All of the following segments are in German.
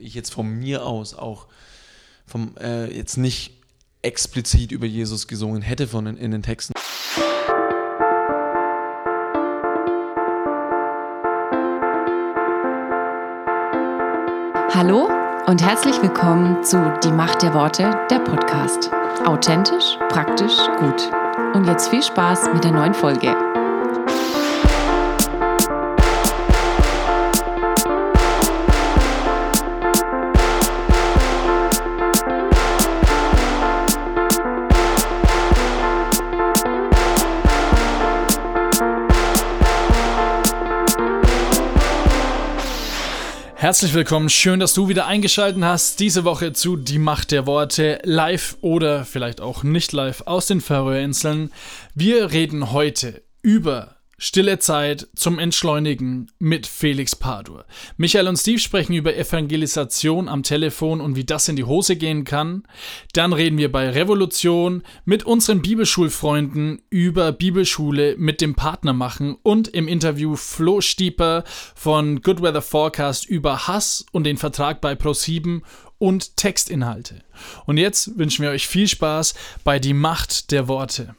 ich jetzt von mir aus auch vom, äh, jetzt nicht explizit über Jesus gesungen hätte von in, in den Texten. Hallo und herzlich willkommen zu Die Macht der Worte, der Podcast. Authentisch, praktisch, gut. Und jetzt viel Spaß mit der neuen Folge. Herzlich willkommen, schön, dass du wieder eingeschaltet hast. Diese Woche zu Die Macht der Worte, live oder vielleicht auch nicht live aus den Färöerinseln. Wir reden heute über Stille Zeit zum Entschleunigen mit Felix Padur. Michael und Steve sprechen über Evangelisation am Telefon und wie das in die Hose gehen kann. Dann reden wir bei Revolution mit unseren Bibelschulfreunden über Bibelschule mit dem Partner machen und im Interview Flo Stieper von Good Weather Forecast über Hass und den Vertrag bei Pro7 und Textinhalte. Und jetzt wünschen wir euch viel Spaß bei Die Macht der Worte.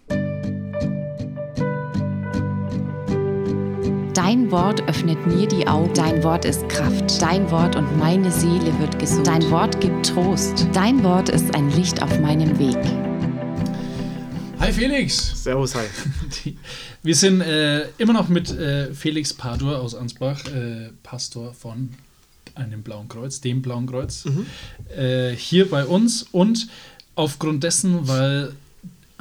Dein Wort öffnet mir die Augen. Dein Wort ist Kraft. Dein Wort und meine Seele wird gesund. Dein Wort gibt Trost. Dein Wort ist ein Licht auf meinem Weg. Hi Felix. Servus, hi. Wir sind äh, immer noch mit äh, Felix Padur aus Ansbach, äh, Pastor von einem Blauen Kreuz, dem Blauen Kreuz, mhm. Äh, hier bei uns und aufgrund dessen, weil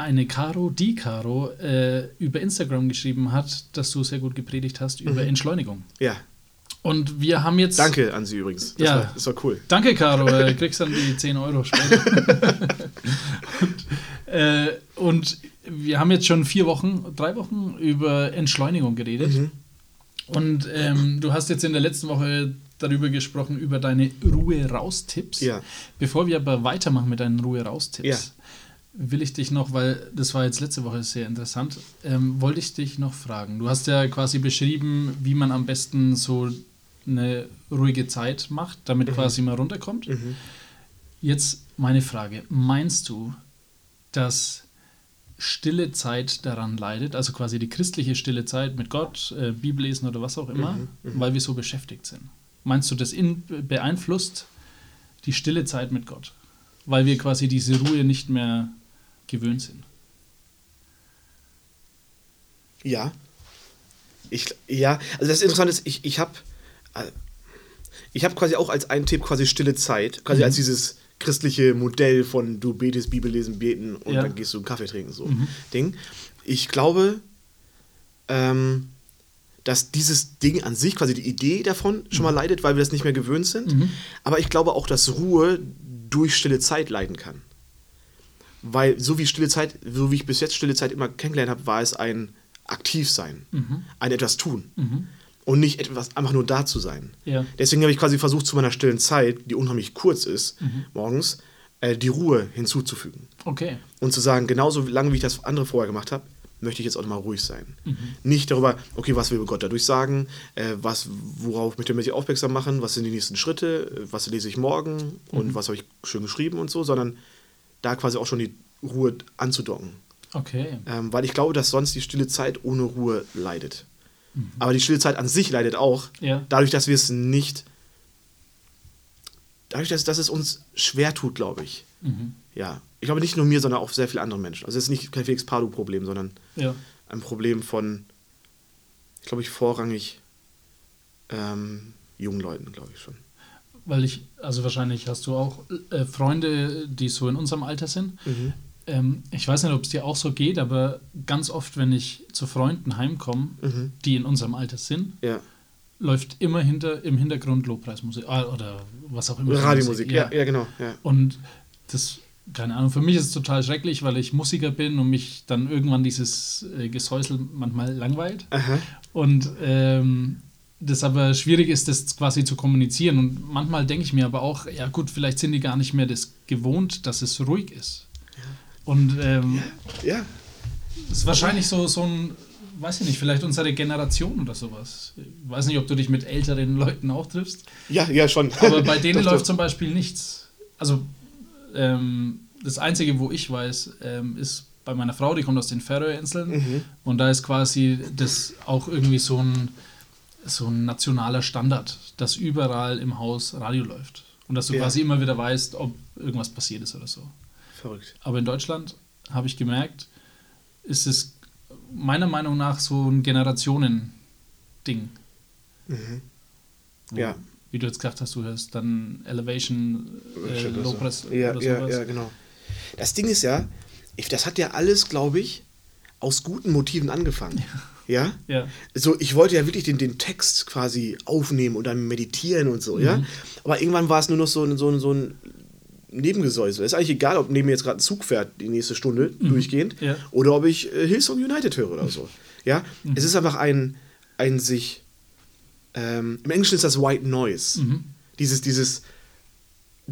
eine Caro, die Caro, äh, über Instagram geschrieben hat, dass du sehr gut gepredigt hast über mhm. Entschleunigung. Ja. Und wir haben jetzt. Danke an Sie übrigens. Das ja. War, das war cool. Danke, Caro. äh, kriegst dann die 10 Euro später. und, äh, und, wir haben jetzt schon vier Wochen, drei Wochen über Entschleunigung geredet. Mhm. Und ähm, du hast jetzt in der letzten Woche darüber gesprochen, über deine Ruhe-Raus-Tipps. Ja. Bevor wir aber weitermachen mit deinen Ruhe-Raus-Tipps, ja will ich dich noch, weil das war jetzt letzte Woche sehr interessant, ähm, wollte ich dich noch fragen. Du hast ja quasi beschrieben, wie man am besten so eine ruhige Zeit macht, damit mhm. quasi mal runterkommt. Mhm. Jetzt meine Frage, meinst du, dass stille Zeit daran leidet, also quasi die christliche stille Zeit mit Gott, äh, Bibellesen oder was auch immer, mhm. mhm. weil wir so beschäftigt sind? Meinst du, das in, beeinflusst die stille Zeit mit Gott? Weil wir quasi diese Ruhe nicht mehr gewöhnt sind. Ja. Ich, ja, also das Interessante ist, ich, ich habe äh, ich habe quasi auch als einen Tipp quasi stille Zeit, quasi mhm. als dieses christliche Modell von du betest, Bibel lesen, beten und ja. dann gehst du einen Kaffee trinken, so mhm. Ding. Ich glaube, ähm, dass dieses Ding an sich, quasi die Idee davon, schon mal mhm. leidet, weil wir das nicht mehr gewöhnt sind. Mhm. Aber ich glaube auch, dass Ruhe durch stille Zeit leiden kann. Weil so wie stille Zeit, so wie ich bis jetzt stille Zeit immer kennengelernt habe, war es ein Aktivsein, mhm. ein etwas tun. Mhm. Und nicht etwas einfach nur da zu sein. Ja. Deswegen habe ich quasi versucht, zu meiner stillen Zeit, die unheimlich kurz ist, mhm. morgens, äh, die Ruhe hinzuzufügen. Okay. Und zu sagen, genauso lange wie ich das andere vorher gemacht habe, möchte ich jetzt auch mal ruhig sein. Mhm. Nicht darüber, okay, was will Gott dadurch sagen, äh, was, worauf möchte er mich aufmerksam machen, was sind die nächsten Schritte, was lese ich morgen und mhm. was habe ich schön geschrieben und so, sondern da quasi auch schon die Ruhe anzudocken. Okay. Ähm, weil ich glaube, dass sonst die stille Zeit ohne Ruhe leidet. Mhm. Aber die stille Zeit an sich leidet auch, ja. dadurch, dass wir es nicht, dadurch, dass, dass es uns schwer tut, glaube ich. Mhm. Ja. Ich glaube nicht nur mir, sondern auch sehr viele andere Menschen. Also es ist nicht kein Felix Padu-Problem, sondern ja. ein Problem von, ich glaube ich, vorrangig ähm, jungen Leuten, glaube ich schon. Weil ich, also wahrscheinlich hast du auch äh, Freunde, die so in unserem Alter sind. Mhm. Ähm, ich weiß nicht, ob es dir auch so geht, aber ganz oft, wenn ich zu Freunden heimkomme, mhm. die in unserem Alter sind, ja. läuft immer hinter, im Hintergrund Lobpreismusik äh, oder was auch immer. Radiomusik, ja. ja, ja, genau. Ja. Und das, keine Ahnung, für mich ist es total schrecklich, weil ich Musiker bin und mich dann irgendwann dieses äh, Gesäusel manchmal langweilt. Aha. Und ähm, das aber schwierig ist, das quasi zu kommunizieren. Und manchmal denke ich mir aber auch, ja gut, vielleicht sind die gar nicht mehr das gewohnt, dass es ruhig ist. Ja. Und ähm, ja. ja. ist wahrscheinlich so, so ein, weiß ich nicht, vielleicht unsere Generation oder sowas. Ich weiß nicht, ob du dich mit älteren Leuten auch triffst. Ja, ja, schon. Aber bei denen läuft zum Beispiel nichts. Also ähm, das Einzige, wo ich weiß, ähm, ist bei meiner Frau, die kommt aus den Färöerinseln Mhm. und da ist quasi das auch irgendwie so ein, so ein nationaler Standard, dass überall im Haus Radio läuft. Und dass du Ja. quasi immer wieder weißt, ob irgendwas passiert ist oder so. Verrückt. Aber in Deutschland habe ich gemerkt, ist es meiner Meinung nach so ein Generationen-Ding. Wo, Ja. Wie du jetzt gesagt hast, du hörst dann Elevation, äh, Low. Press ja, oder ja, sowas. ja, genau. Das Ding ist ja, das hat ja alles, glaube ich, aus guten Motiven angefangen. Ja? Ja. So, ich wollte ja wirklich den, den Text quasi aufnehmen und dann meditieren und so, Mhm. ja. Aber irgendwann war es nur noch so, ein- so, ein- so ein Nebengesäusel. Ist eigentlich egal, ob neben mir jetzt gerade ein Zug fährt, die nächste Stunde durchgehend, Mhm. Ja. oder ob ich äh, Hillsong United höre oder so. Ja, Mhm. es ist einfach ein, ein sich, ähm, im Englischen ist das White Noise. Mhm. Dieses, dieses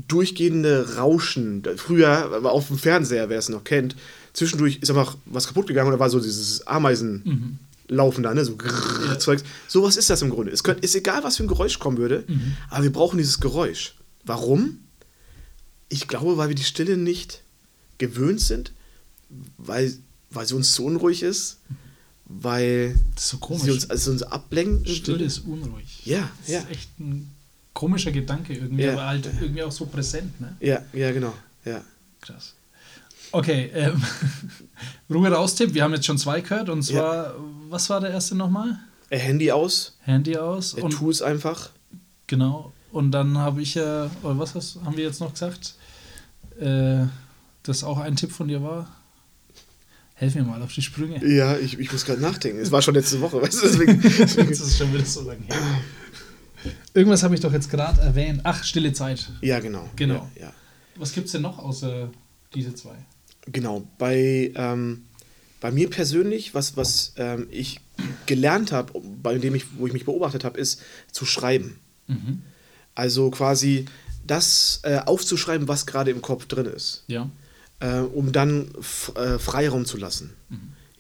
durchgehende Rauschen. Früher, aber auf dem Fernseher, wer es noch kennt, zwischendurch ist einfach was kaputt gegangen oder war so dieses Ameisen. Laufen da, ne? So grrrr, Ja. Zeugs. Sowas ist das im Grunde. Es könnt, ist egal, was für ein Geräusch kommen würde, Mhm. aber wir brauchen dieses Geräusch. Warum? Ich glaube, weil wir die Stille nicht gewöhnt sind, weil, weil sie uns zu unruhig ist, weil so sie uns, also uns ablenken. Stille ist unruhig. Ja, das ja. ist echt ein komischer Gedanke irgendwie, Ja. aber halt irgendwie auch so präsent, ne? Ja, ja, genau. Ja. Krass. Okay, ähm, Ruhe raus-Tipp. Wir haben jetzt schon zwei gehört und zwar, was war der erste nochmal? Äh, Handy aus, Handy aus äh, und tu es einfach. genau. Und dann habe ich ja, oder was hast, haben wir jetzt noch gesagt? Äh, das auch ein Tipp von dir war? Helf mir mal auf die Sprünge. Ja, ich, ich muss gerade nachdenken. Es war schon letzte Woche, weißt du, deswegen. deswegen Das ist schon wieder so lange her. Irgendwas habe ich doch jetzt gerade erwähnt. Ach, stille Zeit. ja, genau. Genau. Ja, ja. Was gibt es denn noch außer diese zwei? Genau, bei, ähm, bei mir persönlich, was, was ähm, ich gelernt habe, bei dem ich, wo ich mich beobachtet habe, ist zu schreiben. Mhm. Also quasi das äh, aufzuschreiben, was gerade im Kopf drin ist, Ja. äh, um dann äh, Freiraum zu lassen.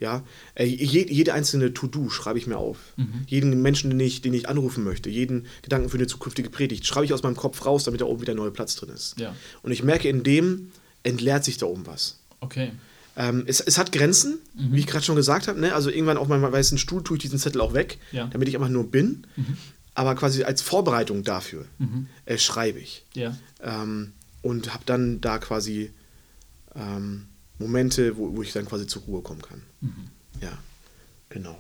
Ja, äh, je, jede einzelne To-Do schreibe ich mir auf. Mhm. Jeden Menschen, den ich, den ich anrufen möchte, jeden Gedanken für eine zukünftige Predigt, schreibe ich aus meinem Kopf raus, damit da oben wieder neuer Platz drin ist. Ja. Und ich merke, in dem entleert sich da oben was. Okay. Ähm, es, es hat Grenzen, Mhm. wie ich gerade schon gesagt habe. Ne? Also irgendwann auf meinem weißen Stuhl tue ich diesen Zettel auch weg, Ja. Mhm. damit ich einfach nur bin. Aber quasi als Vorbereitung dafür äh, schreibe ich. Ja. Ähm, und habe dann da quasi ähm, Momente, wo, wo ich dann quasi zur Ruhe kommen kann. Mhm. Ja, genau.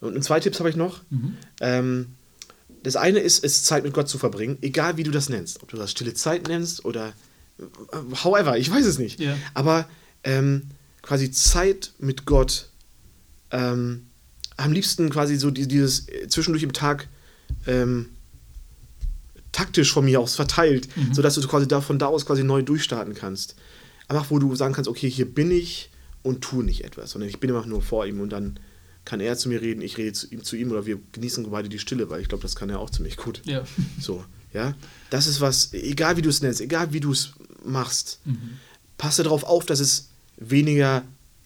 Und, zwei Tipps habe ich noch. Mhm. Ähm, das eine ist, es Zeit mit Gott zu verbringen, egal wie du das nennst. Ob du das stille Zeit nennst oder however, ich weiß es nicht. Ja. Aber ähm, quasi Zeit mit Gott, ähm, am liebsten quasi so die- dieses äh, zwischendurch im Tag ähm, taktisch von mir aus verteilt, sodass du quasi da, von da aus quasi neu durchstarten kannst. Einfach, wo du sagen kannst, okay, hier bin ich und tue nicht etwas, sondern ich bin einfach nur vor ihm und dann kann er zu mir reden, ich rede zu ihm, zu ihm oder wir genießen beide die Stille, weil ich glaube, das kann er auch ziemlich gut. Ja. So, ja. Das ist was, egal wie du es nennst, egal wie du es machst, passe darauf auf, dass es weniger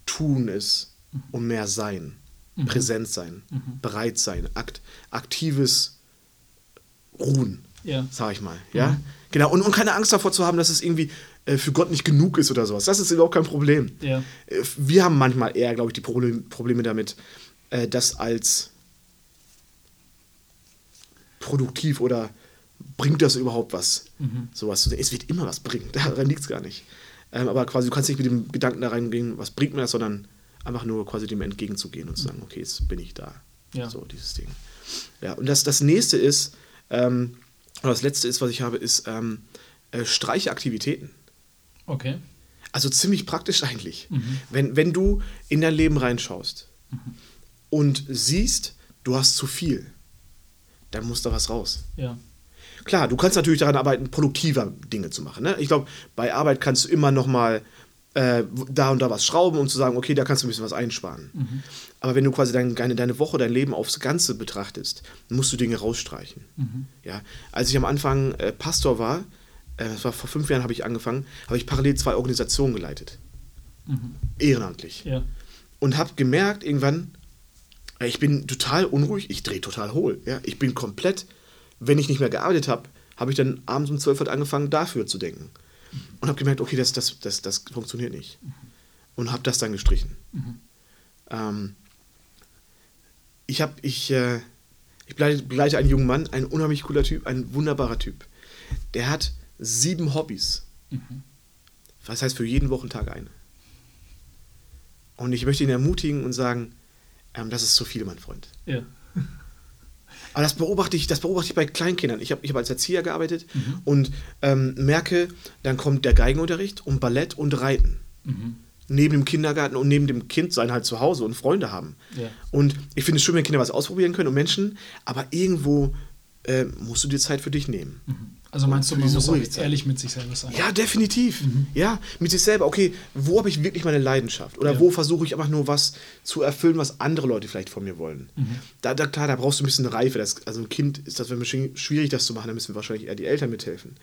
tun ist und mehr sein. Präsent sein, bereit sein, akt, aktives Ruhen, Ja. sag ich mal. Ja? Genau. Und, und keine Angst davor zu haben, dass es irgendwie äh, für Gott nicht genug ist oder sowas. Das ist überhaupt kein Problem. Ja. Äh, Wir haben manchmal eher, glaube ich, die Problem, Probleme damit, äh, das als produktiv oder bringt das überhaupt was? Sowas zu sehen. Es wird immer was bringen, daran liegt es gar nicht. Ähm, aber quasi, du kannst nicht mit dem Gedanken da reingehen, was bringt mir das, sondern einfach nur quasi dem entgegenzugehen und zu sagen, okay, jetzt bin ich da. Ja. So, dieses Ding. Ja, und das, das nächste ist, ähm, oder das letzte ist, was ich habe, ist ähm, äh, Streichaktivitäten. Okay. Also ziemlich praktisch eigentlich. Wenn, wenn du in dein Leben reinschaust und siehst, du hast zu viel, dann muss da was raus. Ja. Klar, du kannst natürlich daran arbeiten, produktiver Dinge zu machen. Ne? Ich glaube, bei Arbeit kannst du immer noch mal äh, da und da was schrauben und zu sagen, okay, da kannst du ein bisschen was einsparen. Aber wenn du quasi dein, deine, deine Woche, dein Leben aufs Ganze betrachtest, musst du Dinge rausstreichen. Ja? Als ich am Anfang äh, Pastor war, äh, das war vor fünf Jahren habe ich angefangen, habe ich parallel zwei Organisationen geleitet. Ehrenamtlich. Ja. Und habe gemerkt irgendwann, Ich bin total unruhig, ich drehe total hohl. Ja? Ich bin komplett, wenn ich nicht mehr gearbeitet habe, habe ich dann abends um 12 Uhr angefangen, dafür zu denken. Und habe gemerkt, okay, das, das, das, das funktioniert nicht. Und habe das dann gestrichen. Ähm, ich habe, ich, äh, ich begleite, einen jungen Mann, ein unheimlich cooler Typ, ein wunderbarer Typ. Der hat sieben Hobbys. Was heißt für jeden Wochentag eine. Und ich möchte ihn ermutigen und sagen, ähm, das ist zu viel, mein Freund. Ja. Aber das beobachte ich, das beobachte ich bei Kleinkindern. Ich habe ich hab als Erzieher gearbeitet und ähm, merke, dann kommt der Geigenunterricht und Ballett und Reiten. Neben dem Kindergarten und neben dem Kind sein halt zu Hause und Freunde haben. Ja. Und ich finde es schön, wenn Kinder was ausprobieren können und Menschen, aber irgendwo äh, musst du dir Zeit für dich nehmen. Also meinst du, man muss auch ehrlich mit sich selber sein? Ja, definitiv. Ja, mit sich selber. Okay, wo habe ich wirklich meine Leidenschaft? Oder Ja. wo versuche ich einfach nur was zu erfüllen, was andere Leute vielleicht von mir wollen? Da, da, klar, da brauchst du ein bisschen Reife. Das, also ein Kind ist das bisschen schwierig, das zu machen. Da müssen wahrscheinlich eher die Eltern mithelfen.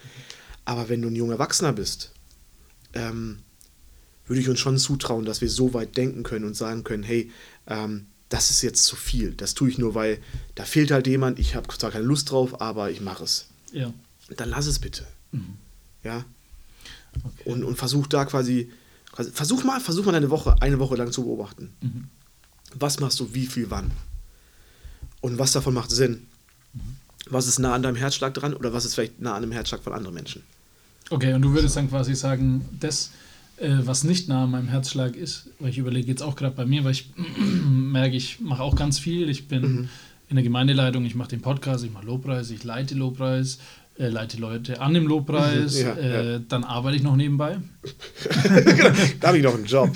Aber wenn du ein junger Erwachsener bist, ähm, würde ich uns schon zutrauen, dass wir so weit denken können und sagen können, hey, ähm, das ist jetzt zu viel. Das tue ich nur, weil da fehlt halt jemand. Ich habe zwar keine Lust drauf, aber ich mache es. Ja. Dann lass es bitte. Ja. Okay. Und, und versuch da quasi, quasi, versuch mal, versuch mal eine Woche, eine Woche lang zu beobachten. Was machst du, wie viel, wann? Und was davon macht Sinn? Was ist nah an deinem Herzschlag dran oder was ist vielleicht nah an dem Herzschlag von anderen Menschen? Okay, und du würdest dann quasi sagen, das, äh, was nicht nah an meinem Herzschlag ist, weil ich überlege jetzt auch gerade bei mir, weil ich merke, ich mache auch ganz viel. Ich bin Mhm. in der Gemeindeleitung, ich mache den Podcast, ich mache Lobpreis, ich leite Lobpreis, äh, leite Leute an im Lobpreis, ja, äh, dann arbeite ich noch nebenbei. Da habe ich noch einen Job.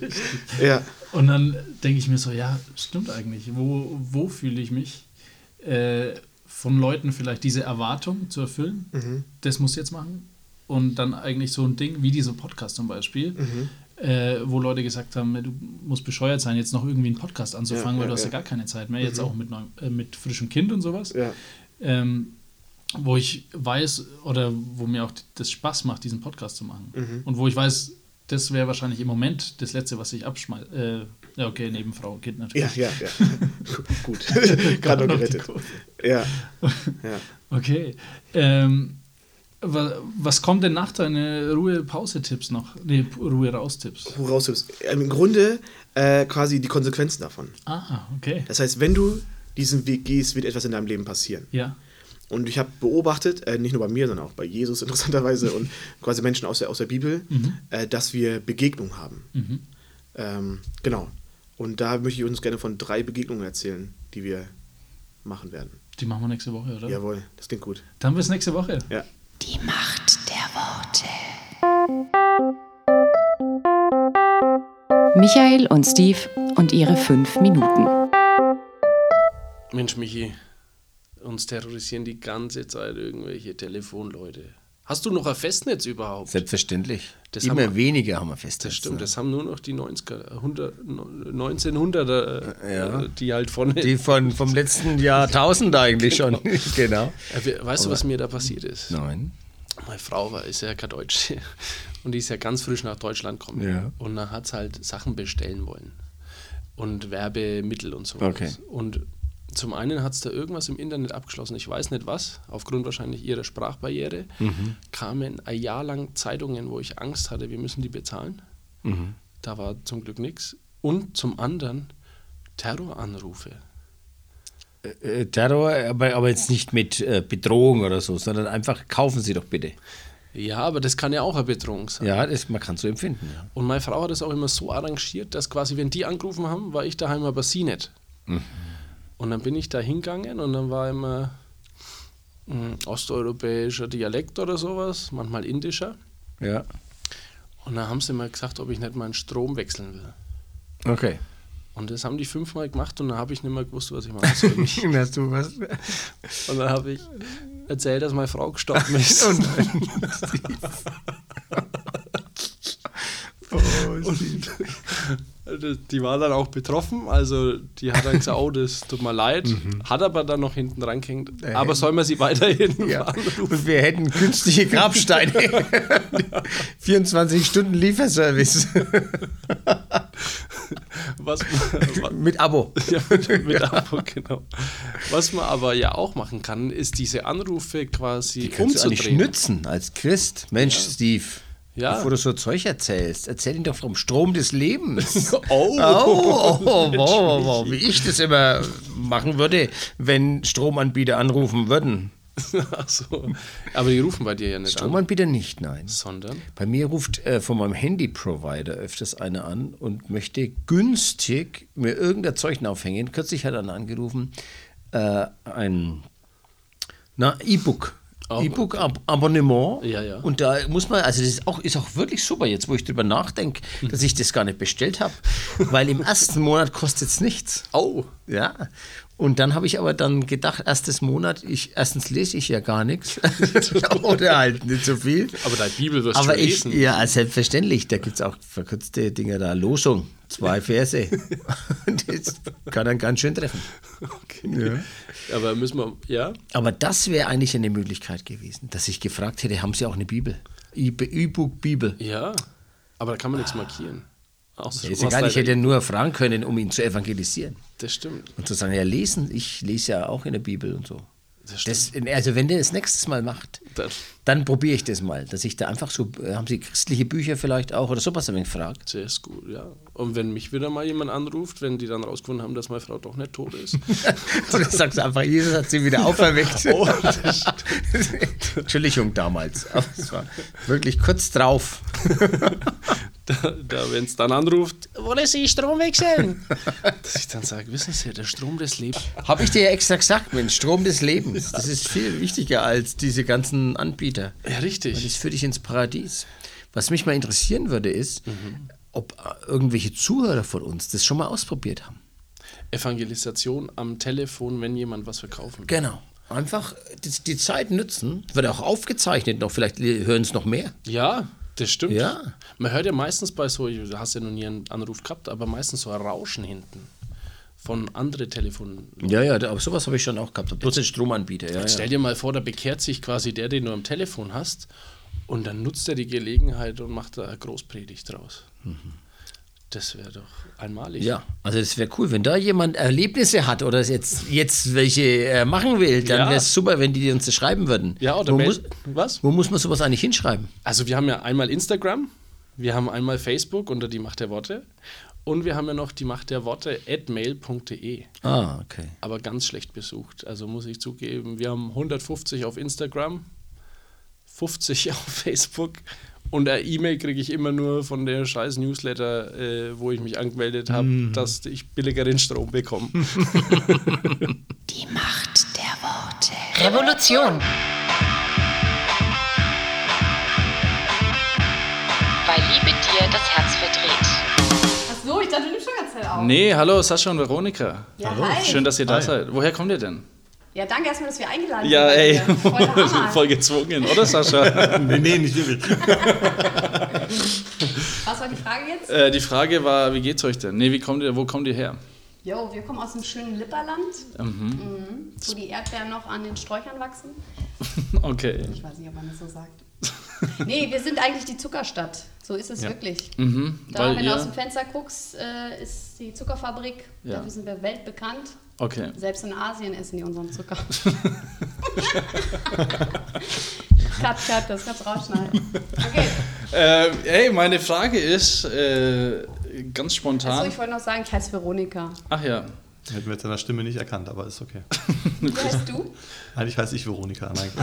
ja. Und dann denke ich mir so, ja, stimmt eigentlich. Wo, wo fühle ich mich? Äh, von Leuten vielleicht diese Erwartung zu erfüllen, Mhm. das muss ich jetzt machen. Und dann eigentlich so ein Ding wie dieser Podcast zum Beispiel, Mhm. äh, wo Leute gesagt haben, du musst bescheuert sein, jetzt noch irgendwie einen Podcast anzufangen, Ja, weil ja, du hast ja ja. gar keine Zeit mehr, jetzt Mhm. auch mit, äh, mit frischem Kind und sowas. Ja. Ähm, wo ich weiß oder wo mir auch das Spaß macht, diesen Podcast zu machen. Mhm. Und wo ich weiß, das wäre wahrscheinlich im Moment das Letzte, was ich abschmeiße. Äh, ja, okay, neben Frau und Kind Ja, natürlich. ja, ja. Gut. Gerade noch gerettet. Ja. ja. Okay. Ähm, wa- was kommt denn nach deinen Ruhe-Pause-Tipps noch? Nee, Ruhe-Raus-Tipps. Ähm, Im Grunde äh, quasi die Konsequenzen davon. Ah, okay. Das heißt, wenn du diesen Weg gehst, wird etwas in deinem Leben passieren. Ja. Und ich habe beobachtet, äh, nicht nur bei mir, sondern auch bei Jesus interessanterweise und quasi Menschen aus der, aus der Bibel, äh, dass wir Begegnungen haben. Mhm. Ähm, genau. Und da möchte ich uns gerne von drei Begegnungen erzählen, die wir machen werden. Die machen wir nächste Woche, oder? Jawohl, das klingt gut. Dann bis nächste Woche. Ja. Die Macht der Worte. Michael und Steve und ihre fünf Minuten. Mensch, Michi, uns terrorisieren die ganze Zeit irgendwelche Telefonleute. Hast du noch ein Festnetz überhaupt? Selbstverständlich. Das Immer haben- weniger haben wir fest. Das stimmt, das haben nur noch die 90er, 100, 1900er, äh, Ja. die halt von. Die von, vom letzten Jahrtausend eigentlich schon. genau. Äh, we- weißt du, was mir da passiert ist? Nein. Meine Frau war, ist ja kein Deutsche und die ist ja ganz frisch nach Deutschland gekommen. Ja. Und dann hat sie halt Sachen bestellen wollen und Werbemittel und so. Okay. Und zum einen hat es da irgendwas im Internet abgeschlossen, ich weiß nicht was, aufgrund wahrscheinlich ihrer Sprachbarriere, Mhm. kamen ein Jahr lang Zeitungen, wo ich Angst hatte, wir müssen die bezahlen. Mhm. Da war zum Glück nichts. Und zum anderen Terroranrufe. Äh, Terror, aber, aber jetzt nicht mit äh, Bedrohung oder so, sondern einfach kaufen Sie doch bitte. Ja, aber das kann ja auch eine Bedrohung sein. Ja, das, man kann so empfinden. Ja. Und meine Frau hat das auch immer so arrangiert, dass quasi, wenn die angerufen haben, war ich daheim, aber sie nicht. Und dann bin ich da hingegangen und dann war immer ein osteuropäischer Dialekt oder sowas, manchmal indischer. ja. Und dann haben sie mal gesagt, ob ich nicht meinen Strom wechseln will. Okay. Und das haben die fünfmal gemacht und dann habe ich nicht mehr gewusst, was ich machen soll. Hast du was? und dann habe ich erzählt, dass meine Frau gestorben ist. Oh nein. Oh, Und die war dann auch betroffen. Also die hat dann gesagt, oh, das tut mir leid. Hat aber dann noch hinten rangehängt. Aber soll man sie weiterhin Ja. anrufen? Und wir hätten künstliche Grabsteine. 24 Stunden Lieferservice Was, was, mit Abo. ja, mit, mit Abo, genau. Was man aber ja auch machen kann, ist diese Anrufe quasi Kannst du eigentlich umzudrehen. nützen als Christ. Mensch, Steve. Ja. Bevor du so Zeug erzählst, erzähl ihn doch vom Strom des Lebens. Oh, Oh, oh, oh, wow, wow, wie ich das immer machen würde, wenn Stromanbieter anrufen würden. Ach so. Aber die rufen bei dir ja nicht an, Stromanbieter nicht, nein. sondern Bei mir ruft äh, von meinem Handy-Provider öfters einer an und möchte günstig mir irgendein Zeug aufhängen. Kürzlich hat einer angerufen, äh, ein na, E-Book. E-Book-Abonnement. Ja, ja. Und da muss man, also das ist auch, ist auch wirklich super, jetzt wo ich drüber nachdenke, dass ich das gar nicht bestellt habe. Weil im ersten Monat kostet es nichts. Oh, Ja. Und dann habe ich aber dann gedacht, erstes Monat, ich, erstens lese ich ja gar nichts. Oder halt nicht so viel. aber deine Bibel wirst Aber du ich, lesen. ja, selbstverständlich, da gibt es auch verkürzte Dinge da. Losung, zwei Verse. das kann dann ganz schön treffen. Okay. Aber müssen wir, ja? Aber das wäre eigentlich eine Möglichkeit gewesen, dass ich gefragt hätte, haben Sie auch eine Bibel? E- E-Book Bibel. Ja. Aber da kann man nichts markieren. Außer Ist egal, ich hätte nur fragen können, um ihn zu evangelisieren. Das stimmt. Und zu sagen, ja, lesen, ich lese ja auch in der Bibel und so. Das Das, also wenn der das nächstes Mal macht, Das, dann probiere ich das mal, dass ich da einfach so, äh, haben Sie christliche Bücher vielleicht auch oder sowas wenig fragt. das ist gut, ja. Und wenn mich wieder mal jemand anruft, wenn die dann rausgefunden haben, dass meine Frau doch nicht tot ist, Oder sagst du einfach, Jesus hat sie wieder auferweckt. Oh, Entschuldigung damals, aber es war wirklich kurz drauf. Da, da wenn es dann anruft, wollen Sie Strom wechseln? Dass ich dann sage, wissen Sie, der Strom des Lebens. Habe ich dir ja extra gesagt, Mensch, Strom des Lebens. Das ist viel wichtiger als diese ganzen Anbieter. Ja, Das richtig. führt dich ins Paradies. Was mich mal interessieren würde, ist, ob äh, irgendwelche Zuhörer von uns das schon mal ausprobiert haben. Evangelisation am Telefon, wenn jemand was verkaufen will. Genau. Einfach die, die Zeit nutzen. Wird auch aufgezeichnet noch. Vielleicht hören es noch mehr. Ja, das stimmt. Ja. Man hört ja meistens bei so, du hast ja noch nie einen Anruf gehabt, aber meistens so ein Rauschen hinten von anderen Telefonen. Ja, ja, aber sowas habe ich schon auch gehabt. Den Stromanbieter. Ja, ja. stell dir mal vor, da bekehrt sich quasi der, den du am Telefon hast, und dann nutzt er die Gelegenheit und macht da eine Großpredigt draus. Das wäre doch einmalig. Ja, also es wäre cool, wenn da jemand Erlebnisse hat oder jetzt, jetzt welche äh, machen will, dann Ja. wäre es super, wenn die uns das schreiben würden. Ja, oder wo muss, was? wo muss man sowas eigentlich hinschreiben? Also wir haben ja einmal Instagram, wir haben einmal Facebook unter die Macht der Worte und wir haben ja noch die Macht der Worte at mail.de. Ah, okay. aber ganz schlecht besucht. Also muss ich zugeben, wir haben 150 auf Instagram, 50 auf Facebook und eine E-Mail kriege ich immer nur von der scheiß Newsletter, äh, wo ich mich angemeldet habe, dass ich billigeren Strom bekomme. Die Macht der Worte. Revolution. Weil Liebe dir das Herz verdreht. Ach so, ich dachte, du nimmst schon ganz Zeit auf. Nee, hallo Sascha und Veronika. Ja, hi. Schön, dass ihr da seid. Woher kommt ihr denn? Ja, danke erstmal, dass wir eingeladen Ja, sind. ey, Voll voll gezwungen, oder Sascha? nee, nee, nicht wirklich. Was war die Frage jetzt? äh, die Frage war, wie geht's euch denn? Nee, wie kommt ihr, wo kommt ihr her? Jo, wir kommen aus dem schönen Lipperland, mhm. wo die Erdbeeren noch an den Sträuchern wachsen. Okay. Ich weiß nicht, ob man das so sagt. nee, wir sind eigentlich die Zuckerstadt. So ist es wirklich. Mhm, Da, weil wenn du aus dem Fenster guckst, äh, ist die Zuckerfabrik. Ja. Dafür sind wir weltbekannt. Okay. Selbst in Asien essen die unseren Zucker. cut, cut, das kannst du rausschneiden. Okay, Äh, hey, meine Frage ist äh, ganz achso, spontan. ich wollte noch sagen, ich heiße Veronika. Ach ja. Hätten wir jetzt der Stimme nicht erkannt, aber ist okay. Wie heißt du? Eigentlich heiße ich Veronika. Nein.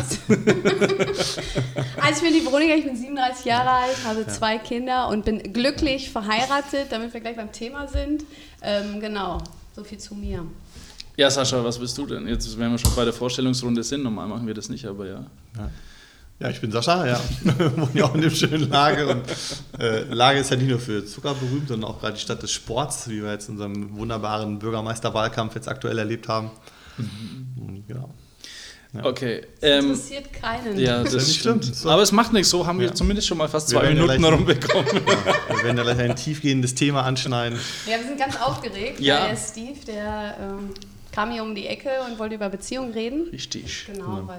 Also ich bin die Veronika, ich bin 37 Jahre alt, habe zwei Kinder und bin glücklich verheiratet, damit wir gleich beim Thema sind. Ähm, genau, so viel zu mir. Ja, Sascha, was bist du denn? Jetzt, wenn wir schon bei der Vorstellungsrunde sind, normal machen wir das nicht, aber ja. Ja, ich bin Sascha, ja. Wohne ja auch in dem schönen Lage. Und äh, Lage ist ja nicht nur für Zucker berühmt, sondern auch gerade die Stadt des Sports, wie wir jetzt in unserem wunderbaren Bürgermeisterwahlkampf jetzt aktuell erlebt haben. Und, genau. Okay. Ähm, Interessiert keinen. ja, das ja nicht stimmt. schlimm. So. Aber es macht nichts. So haben wir Ja. zumindest schon mal fast zwei werden ja Minuten gleich- rumbekommen. Wir werden ja gleich ein tiefgehendes Thema anschneiden. Ja, wir sind ganz aufgeregt, Ja. weil der Steve, der ähm, kam hier um die Ecke und wollte über Beziehungen reden. Richtig. Genau, weil.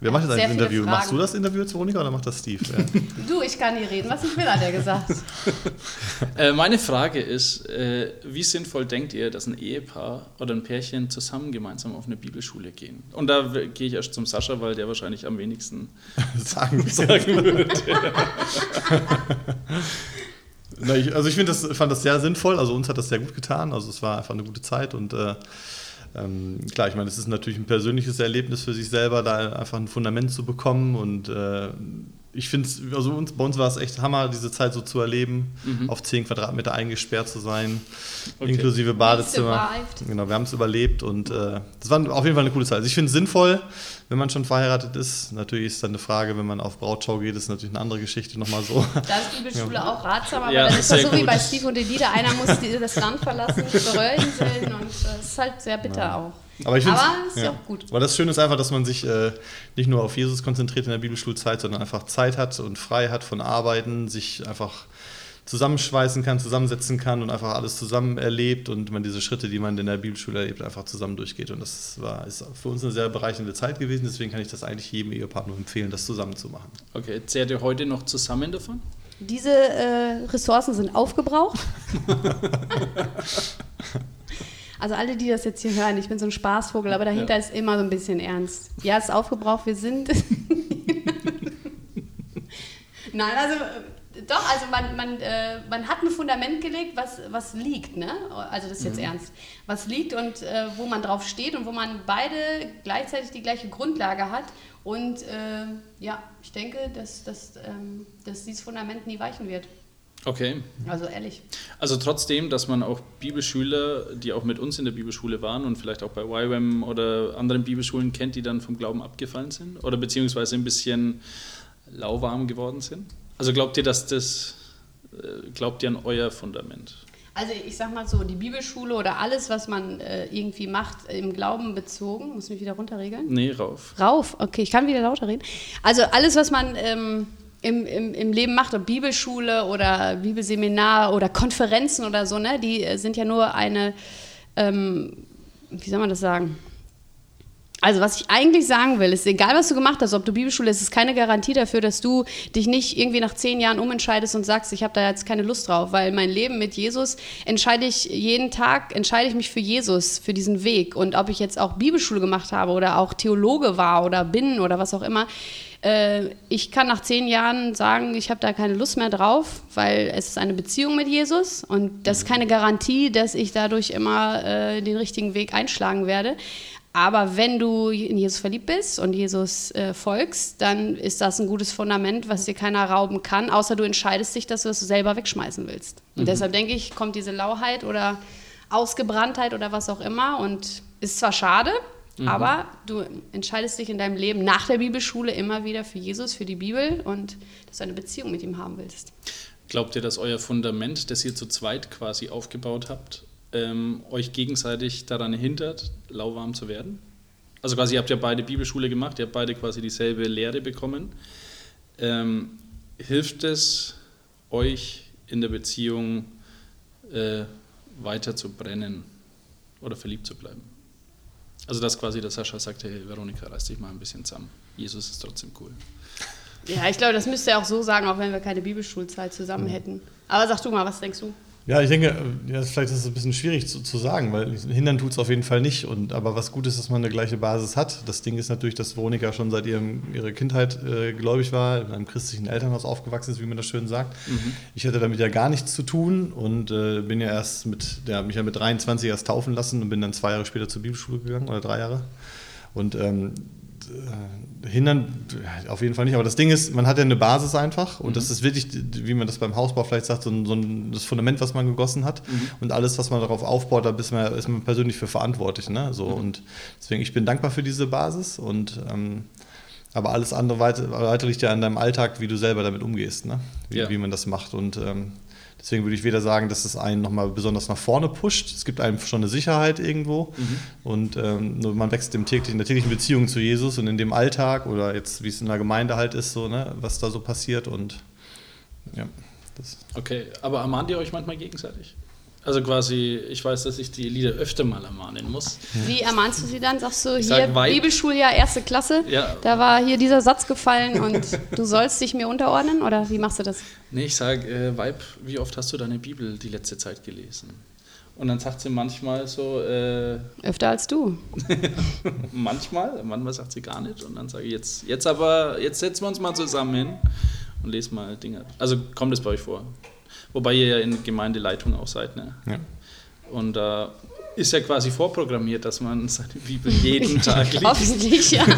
Wer macht jetzt ein Interview? Machst du das Interview jetzt, Veronika, oder macht das Steve? Ja. Du, ich kann hier reden, was ich will, hat er gesagt. Äh, meine Frage ist, äh, wie sinnvoll denkt ihr, dass ein Ehepaar oder ein Pärchen zusammen gemeinsam auf eine Bibelschule gehen? Und da gehe ich erst zum Sascha, weil der wahrscheinlich am wenigsten sagen. sagen würde. Na, ich, also ich finde das, fand das sehr sinnvoll. Also uns hat das sehr gut getan. Also es war einfach eine gute Zeit und äh, ähm, klar, ich meine, es ist natürlich ein persönliches Erlebnis für sich selber, da einfach ein Fundament zu bekommen und äh, ich finde es, also uns, bei uns war es echt Hammer, diese Zeit so zu erleben, auf 10 Quadratmeter eingesperrt zu sein, Okay. inklusive Badezimmer. Genau, wir haben es überlebt und äh, das war auf jeden Fall eine coole Zeit. Also ich finde es sinnvoll, wenn man schon verheiratet ist. Natürlich ist dann eine Frage, wenn man auf Brautschau geht, ist natürlich eine andere Geschichte nochmal so. Da ist Bibelschule auch ratsam, aber Ja, dann ist das so wie gut. bei Steve und Elida. Einer muss die, das Land verlassen, zur Röhrinseln und äh, es ist halt sehr bitter auch. Aber ich finde Aber ist ja auch gut. Weil das Schöne ist einfach, dass man sich äh, nicht nur auf Jesus konzentriert in der Bibelschulzeit, sondern einfach Zeit hat und frei hat von Arbeiten, sich einfach zusammenschweißen kann, zusammensetzen kann und einfach alles zusammen erlebt und man diese Schritte, die man in der Bibelschule erlebt, einfach zusammen durchgeht. Und das war, ist für uns eine sehr bereichernde Zeit gewesen. Deswegen kann ich das eigentlich jedem Ehepaar nur empfehlen, das zusammen zu machen. Okay, zehrt ihr heute noch zusammen davon? Diese äh, Ressourcen sind aufgebraucht. Also alle, die das jetzt hier hören, ich bin so ein Spaßvogel, aber dahinter Ja. ist immer so ein bisschen ernst. Ja, es ist aufgebraucht, wir sind. Nein, also doch, also man, man, äh, man hat ein Fundament gelegt, was, was liegt, ne? Also das ist jetzt ernst. Was liegt und äh, wo man drauf steht und wo man beide gleichzeitig die gleiche Grundlage hat. Und äh, ja, ich denke, dass, dass, ähm, dass dieses Fundament nie weichen wird. Okay. Also ehrlich. Also trotzdem, dass man auch Bibelschüler, die auch mit uns in der Bibelschule waren und vielleicht auch bei YWAM oder anderen Bibelschulen kennt, die dann vom Glauben abgefallen sind oder beziehungsweise ein bisschen lauwarm geworden sind. Also glaubt ihr, dass das, äh, glaubt ihr an euer Fundament? Also ich sag mal so, die Bibelschule oder alles, was man äh, irgendwie macht, im Glauben bezogen, muss ich mich wieder runterregeln? Nee, rauf. Rauf, okay, ich kann wieder lauter reden. Also alles, was man ähm, im, im, im Leben macht, ob Bibelschule oder Bibelseminar oder Konferenzen oder so, ne, die äh, sind ja nur eine, ähm, wie soll man das sagen? Also was ich eigentlich sagen will, ist egal, was du gemacht hast, ob du Bibelschule, ist es keine Garantie dafür, dass du dich nicht irgendwie nach zehn Jahren umentscheidest und sagst, ich habe da jetzt keine Lust drauf, weil mein Leben mit Jesus entscheide ich jeden Tag, entscheide ich mich für Jesus, für diesen Weg. Und ob ich jetzt auch Bibelschule gemacht habe oder auch Theologe war oder bin oder was auch immer, äh, ich kann nach zehn Jahren sagen, ich habe da keine Lust mehr drauf, weil es ist eine Beziehung mit Jesus und das ist keine Garantie, dass ich dadurch immer äh, den richtigen Weg einschlagen werde. Aber wenn du in Jesus verliebt bist und Jesus äh, folgst, dann ist das ein gutes Fundament, was dir keiner rauben kann, außer du entscheidest dich, dass du es selber wegschmeißen willst. Und deshalb denke ich, kommt diese Lauheit oder Ausgebranntheit oder was auch immer und ist zwar schade, aber du entscheidest dich in deinem Leben nach der Bibelschule immer wieder für Jesus, für die Bibel und dass du eine Beziehung mit ihm haben willst. Glaubt ihr, dass euer Fundament, das ihr zu zweit quasi aufgebaut habt, ähm, euch gegenseitig daran hindert, lauwarm zu werden? Also quasi, ihr habt ja beide Bibelschule gemacht, ihr habt beide quasi dieselbe Lehre bekommen. Ähm, hilft es euch in der Beziehung äh, weiter zu brennen oder verliebt zu bleiben? Also dass quasi der Sascha sagte, hey Veronika, reiß dich mal ein bisschen zusammen. Jesus ist trotzdem cool. Ja, ich glaube, das müsst ihr auch so sagen, auch wenn wir keine Bibelschulzeit zusammen hätten. Aber sag du mal, was denkst du? Ja, ich denke, ja, vielleicht ist es ein bisschen schwierig zu, zu sagen, weil hindern tut es auf jeden Fall nicht. Und, aber was gut ist, dass man eine gleiche Basis hat. Das Ding ist natürlich, dass Veronika schon seit ihrem, ihrer Kindheit äh, gläubig war, in einem christlichen Elternhaus aufgewachsen ist, wie man das schön sagt. Ich hatte damit ja gar nichts zu tun und äh, bin ja erst mit, ja, mich ja mit 23 erst taufen lassen und bin dann zwei Jahre später zur Bibelschule gegangen oder drei Jahre. Und ähm, äh, hindern auf jeden Fall nicht. Aber das Ding ist, man hat ja eine Basis einfach und das ist wirklich, wie man das beim Hausbau vielleicht sagt, so ein, so ein das Fundament, was man gegossen hat und alles, was man darauf aufbaut, da ist man, ist man persönlich für verantwortlich. Ne? So, Und deswegen, ich bin dankbar für diese Basis und ähm, aber alles andere weiter, weiter liegt ja an deinem Alltag, wie du selber damit umgehst, ne? wie, Ja. wie man das macht. Und ähm, Deswegen würde ich weder sagen, dass es einen nochmal besonders nach vorne pusht. Es gibt einem schon eine Sicherheit irgendwo. Und ähm, nur man wächst im täglichen, in der täglichen Beziehung zu Jesus und in dem Alltag oder jetzt, wie es in der Gemeinde halt ist, so, ne, was da so passiert. Und ja, das. Okay, aber ermahnt ihr euch manchmal gegenseitig? Also quasi, ich weiß, dass ich die Lieder öfter mal ermahnen muss. Wie ermahnst du sie dann? Sagst du, Ich hier sag. Bibelschuljahr, erste Klasse, Ja. da war hier dieser Satz gefallen und du sollst dich mir unterordnen? Oder wie machst du das? Nee, ich sage, äh, Weib, wie oft hast du deine Bibel die letzte Zeit gelesen? Und dann sagt sie manchmal so, äh, Öfter als du. manchmal, manchmal sagt sie gar nicht. Und dann sage ich, jetzt, jetzt aber, jetzt setzen wir uns mal zusammen hin und lesen mal Dinge. Also kommt es bei euch vor. Wobei ihr ja in Gemeindeleitung auch seid, ne? Ja. Und da ist ja quasi vorprogrammiert, dass man seine Bibel jeden Tag liest. Hoffentlich, ja.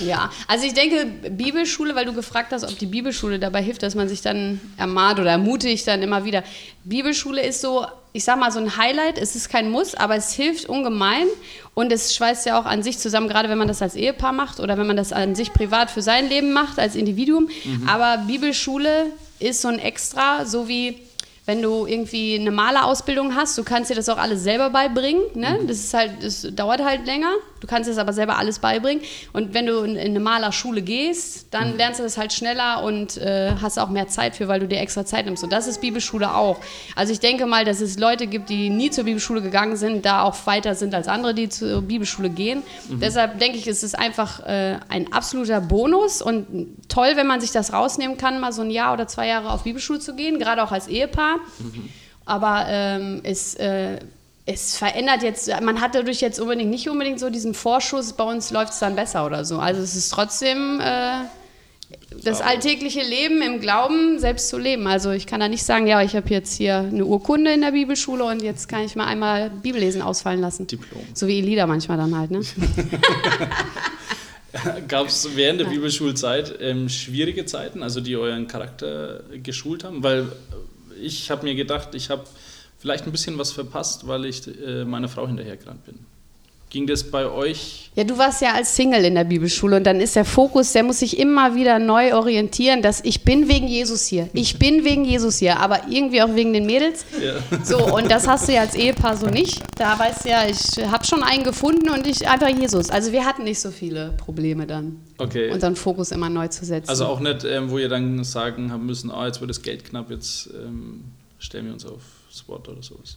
ja, also ich denke, Bibelschule, weil du gefragt hast, ob die Bibelschule dabei hilft, dass man sich dann ermahnt oder ermutigt dann immer wieder. Bibelschule ist so, ich sag mal, so ein Highlight. Es ist kein Muss, aber es hilft ungemein und es schweißt ja auch an sich zusammen, gerade wenn man das als Ehepaar macht oder wenn man das an sich privat für sein Leben macht, als Individuum. Aber Bibelschule ist so ein Extra, so wie wenn du irgendwie eine Malerausbildung hast, du kannst dir das auch alles selber beibringen. Ne? Das ist halt, das dauert halt länger. Du kannst es aber selber alles beibringen. Und wenn du in, in eine Malerschule gehst, dann lernst du das halt schneller und äh, hast auch mehr Zeit für, weil du dir extra Zeit nimmst. Und das ist Bibelschule auch. Also ich denke mal, dass es Leute gibt, die nie zur Bibelschule gegangen sind, da auch weiter sind als andere, die zur Bibelschule gehen. Deshalb denke ich, es ist einfach äh, ein absoluter Bonus und toll, wenn man sich das rausnehmen kann, mal so ein Jahr oder zwei Jahre auf Bibelschule zu gehen, gerade auch als Ehepaar. Aber ähm, es, äh, es verändert jetzt, man hat dadurch jetzt unbedingt nicht unbedingt so diesen Vorschuss, bei uns läuft es dann besser oder so. Also es ist trotzdem äh, das alltägliche Leben im Glauben selbst zu leben. Also ich kann da nicht sagen, ja, ich habe jetzt hier eine Urkunde in der Bibelschule und jetzt kann ich mal einmal Bibellesen ausfallen lassen. Diplom. So wie Elida manchmal dann halt, ne? Gab es während der Bibelschulzeit ähm, schwierige Zeiten, also die euren Charakter geschult haben? Weil ich habe mir gedacht, ich habe vielleicht ein bisschen was verpasst, weil ich äh, meiner Frau hinterhergerannt bin. Ging das bei euch? Ja, du warst ja als Single in der Bibelschule und dann ist der Fokus, der muss sich immer wieder neu orientieren, dass ich bin wegen Jesus hier. Ich bin wegen Jesus hier, aber irgendwie auch wegen den Mädels. Ja. So, und das hast du ja als Ehepaar so nicht. Da weißt du ja, ich habe schon einen gefunden und ich einfach Jesus. Also wir hatten nicht so viele Probleme dann, Okay. unseren Fokus immer neu zu setzen. Also auch nicht, ähm, wo ihr dann sagen haben müssen, ah, jetzt wird das Geld knapp, jetzt ähm, stellen wir uns auf Spot oder sowas.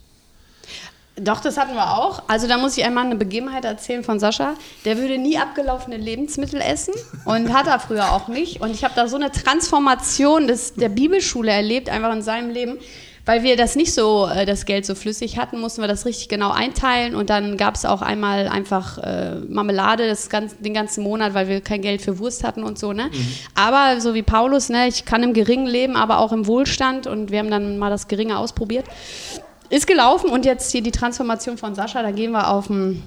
Doch, das hatten wir auch. Also da muss ich einmal eine Begebenheit erzählen von Sascha. Der würde nie abgelaufene Lebensmittel essen und hat er früher auch nicht. Und ich habe da so eine Transformation des, der Bibelschule erlebt, einfach in seinem Leben. Weil wir das nicht so, äh, das Geld so flüssig hatten, mussten wir das richtig genau einteilen. Und dann gab es auch einmal einfach äh, Marmelade das ganz, den ganzen Monat, weil wir kein Geld für Wurst hatten und so. Ne? Aber so wie Paulus, ne, ich kann im Geringen leben, aber auch im Wohlstand. Und wir haben dann mal das Geringe ausprobiert ist gelaufen und jetzt hier die Transformation von Sascha, da gehen wir auf dem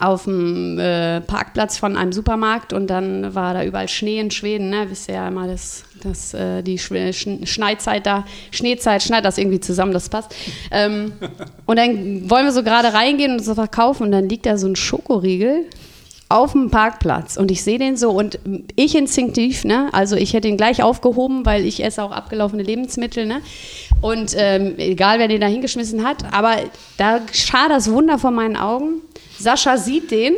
auf dem äh, Parkplatz von einem Supermarkt und dann war da überall Schnee in Schweden, ne? Wisst ihr ja immer, das, das, äh, die Sch Schneizeit da, Schneezeit, schneit das irgendwie zusammen, das passt. Ähm, und dann wollen wir so gerade reingehen und so verkaufen und dann liegt da so ein Schokoriegel auf dem Parkplatz und ich sehe den so und ich instinktiv, ne, also ich hätte ihn gleich aufgehoben, weil ich esse auch abgelaufene Lebensmittel, ne, und ähm, egal wer den da hingeschmissen hat, aber da geschah das Wunder vor meinen Augen. Sascha sieht den.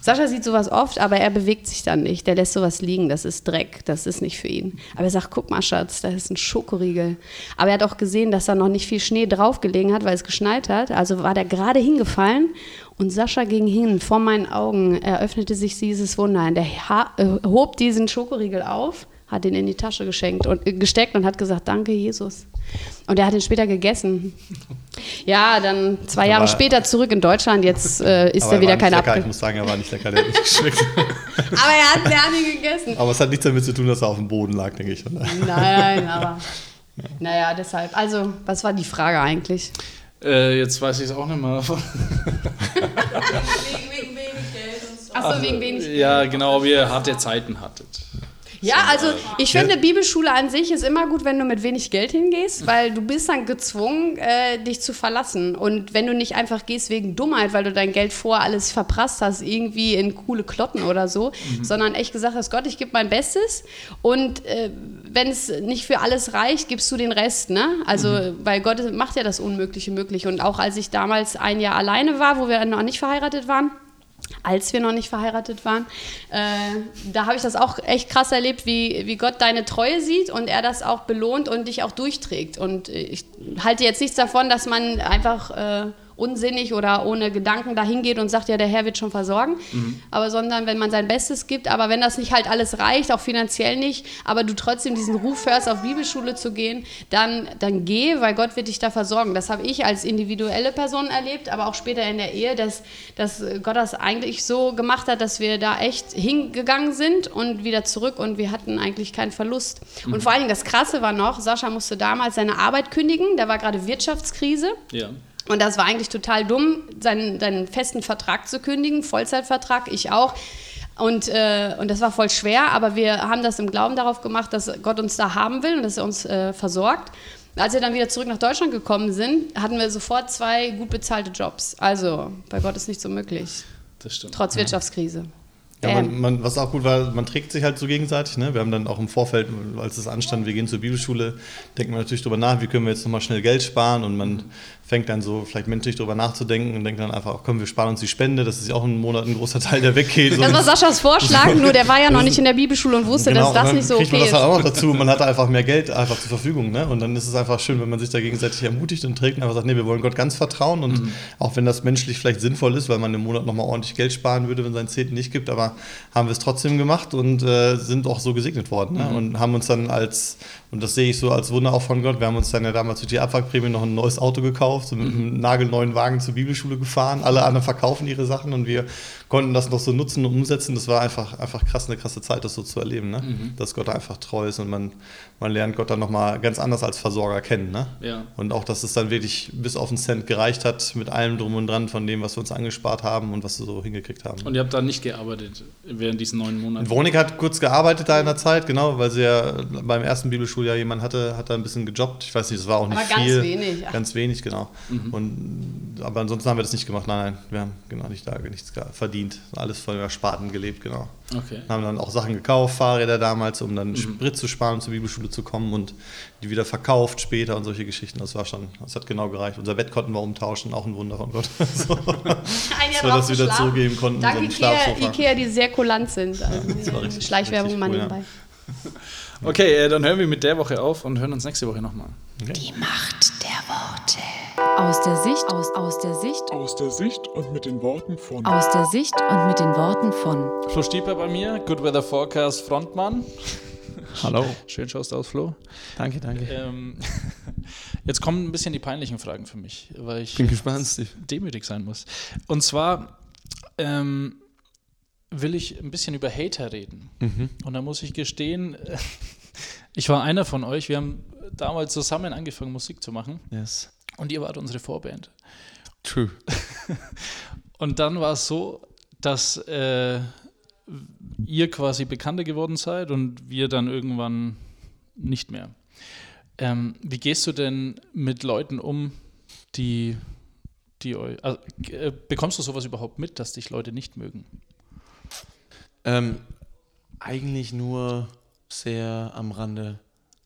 Sascha sieht sowas oft, aber er bewegt sich dann nicht. Der lässt sowas liegen. Das ist Dreck. Das ist nicht für ihn. Aber er sagt: Guck mal, Schatz, da ist ein Schokoriegel. Aber er hat auch gesehen, dass da noch nicht viel Schnee draufgelegen hat, weil es geschneit hat. Also war der gerade hingefallen und Sascha ging hin. Vor meinen Augen eröffnete sich dieses Wunder. Und ha äh, hob diesen Schokoriegel auf, hat ihn in die Tasche geschenkt und, äh, gesteckt und hat gesagt: Danke, Jesus. Und er hat ihn später gegessen. Ja, dann zwei Jahre Aber- später zurück in Deutschland. Jetzt äh, ist er wieder kein lecker. Ich muss sagen, er war nicht lecker, der hat nicht geschmeckt. Aber er hat, er hat ihn gegessen. Aber es hat nichts damit zu tun, dass er auf dem Boden lag, denke ich. Nein, aber. Naja, deshalb. Also, was war die Frage eigentlich? Äh, jetzt weiß ich es auch nicht mehr. Wegen, wegen wenig Geld und so. Achso, wegen wenig Geld. ja, genau, ob ihr harte Zeiten hattet. Ja, also ich finde, Bibelschule an sich ist immer gut, wenn du mit wenig Geld hingehst, weil du bist dann gezwungen, äh, dich zu verlassen. Und wenn du nicht einfach gehst wegen Dummheit, weil du dein Geld vor alles verprasst hast, irgendwie in coole Klotten oder so, mhm. sondern echt gesagt hast, Gott, ich gebe mein Bestes und äh, wenn es nicht für alles reicht, gibst du den Rest, ne? Also, mhm. weil Gott macht ja das Unmögliche möglich. Und auch als ich damals ein Jahr alleine war, wo wir noch nicht verheiratet waren, als wir noch nicht verheiratet waren. Äh, da habe ich das auch echt krass erlebt, wie, wie Gott deine Treue sieht und er das auch belohnt und dich auch durchträgt. Und ich halte jetzt nichts davon, dass man einfach äh, unsinnig oder ohne Gedanken dahin geht und sagt, ja, der Herr wird schon versorgen, mhm. aber sondern wenn man sein Bestes gibt, aber wenn das nicht halt alles reicht, auch finanziell nicht, aber du trotzdem diesen Ruf hörst, auf Bibelschule zu gehen, dann, dann geh, weil Gott wird dich da versorgen. Das habe ich als individuelle Person erlebt, aber auch später in der Ehe, dass, dass Gott das eigentlich so gemacht hat, dass wir da echt hingegangen sind und wieder zurück und wir hatten eigentlich keinen Verlust. Mhm. Und vor allen Dingen das Krasse war noch, Sascha musste damals seine Arbeit kündigen, da war gerade Wirtschaftskrise. Ja. Und das war eigentlich total dumm, seinen, seinen festen Vertrag zu kündigen, Vollzeitvertrag, ich auch. Und, äh, und das war voll schwer, aber wir haben das im Glauben darauf gemacht, dass Gott uns da haben will und dass er uns äh, versorgt. Als wir dann wieder zurück nach Deutschland gekommen sind, hatten wir sofort zwei gut bezahlte Jobs. Also bei Gott ist nicht so möglich. Das stimmt. Trotz Wirtschaftskrise. Ja, man, man, was auch gut war, man trägt sich halt so gegenseitig. Ne? Wir haben dann auch im Vorfeld, als es anstand, wir gehen zur Bibelschule, denkt man natürlich darüber nach, wie können wir jetzt nochmal schnell Geld sparen und man fängt dann so vielleicht menschlich darüber nachzudenken und denkt dann einfach, komm, wir sparen uns die Spende, das ist ja auch ein Monat ein großer Teil, der weggeht. Das war Saschas Vorschlag, nur der war ja noch nicht in der Bibelschule und wusste, genau, dass das nicht so okay man das ist. halt auch noch dazu, man hatte einfach mehr Geld einfach zur Verfügung. Ne? Und dann ist es einfach schön, wenn man sich da gegenseitig ermutigt und trägt und einfach sagt, nee, wir wollen Gott ganz vertrauen und mhm. auch wenn das menschlich vielleicht sinnvoll ist, weil man im Monat nochmal ordentlich Geld sparen würde, wenn es einen Zehnten nicht gibt, aber haben wir es trotzdem gemacht und äh, sind auch so gesegnet worden ne? mhm. und haben uns dann als und das sehe ich so als Wunder auch von Gott. Wir haben uns dann ja damals durch die Abwrackprämie noch ein neues Auto gekauft, so mit einem nagelneuen Wagen zur Bibelschule gefahren. Alle anderen verkaufen ihre Sachen und wir konnten das noch so nutzen und umsetzen. Das war einfach, einfach krass, eine krasse Zeit, das so zu erleben, ne? Mhm. dass Gott einfach treu ist und man, man lernt Gott dann nochmal ganz anders als Versorger kennen. Ne? Ja. Und auch, dass es dann wirklich bis auf den Cent gereicht hat mit allem drum und dran von dem, was wir uns angespart haben und was wir so hingekriegt haben. Und ihr habt da nicht gearbeitet während diesen neun Monaten? Veronika hat kurz gearbeitet da in der Zeit, genau, weil sie ja beim ersten Bibelschuljahr jemanden hatte, hat da ein bisschen gejobbt. Ich weiß nicht, das war auch nicht aber viel. ganz wenig. Ganz wenig, genau. Mhm. Und, aber ansonsten haben wir das nicht gemacht. Nein, nein, wir haben genau nicht da nichts verdient. Alles von Sparten gelebt, genau. Okay. Haben dann auch Sachen gekauft, Fahrräder damals, um dann mhm. Sprit zu sparen, um zur Bibelschule zu kommen und die wieder verkauft später und solche Geschichten. Das war schon, das hat genau gereicht. Unser Bett konnten wir umtauschen, auch ein Wunder von Gott. so, dass wir das wieder Schlaf. zurückgeben konnten. Danke so Ikea, Ikea, die sehr kulant sind. Also ja, richtig, Schleichwerbung mal cool, nebenbei. Ja. Okay, äh, dann hören wir mit der Woche auf und hören uns nächste Woche nochmal. Okay. Die Macht der Worte. Aus der Sicht, aus, aus der Sicht. Aus der Sicht und mit den Worten von. Aus der Sicht und mit den Worten von. Flo Stieper bei mir, Good Weather Forecast Frontmann. Hallo. Schön schaust du aus, Flo. Danke, danke. Ähm, jetzt kommen ein bisschen die peinlichen Fragen für mich, weil ich Bin gespannt, demütig sein muss. Und zwar ähm, will ich ein bisschen über Hater reden. Mhm. Und da muss ich gestehen, ich war einer von euch. Wir haben damals zusammen angefangen, Musik zu machen. Yes. Und ihr wart unsere Vorband. True. und dann war es so, dass äh, ihr quasi bekannter geworden seid und wir dann irgendwann nicht mehr. Ähm, wie gehst du denn mit Leuten um, die, die euch. Also, äh, bekommst du sowas überhaupt mit, dass dich Leute nicht mögen? Ähm, eigentlich nur sehr am Rande.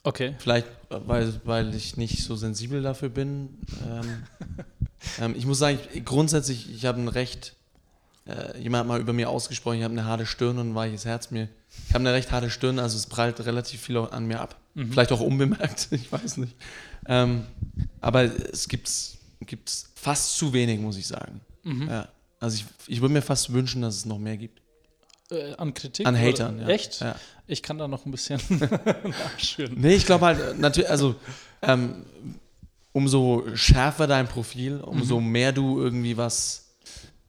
Okay. Vielleicht, weil, weil ich nicht so sensibel dafür bin. Ähm, ähm, ich muss sagen, ich, grundsätzlich, ich habe ein Recht, äh, jemand hat mal über mir ausgesprochen, ich habe eine harte Stirn und ein weiches Herz. Mir, ich habe eine recht harte Stirn, also es prallt relativ viel an mir ab. Mhm. Vielleicht auch unbemerkt, ich weiß nicht. Ähm, aber es gibt es fast zu wenig, muss ich sagen. Mhm. Ja. Also ich, ich würde mir fast wünschen, dass es noch mehr gibt. Äh, an Kritik? An Hatern, ja. Echt? Ja. Ich kann da noch ein bisschen nachschüren. Nee, ich glaube halt, natürlich, also ähm, umso schärfer dein Profil, umso mhm. mehr du irgendwie was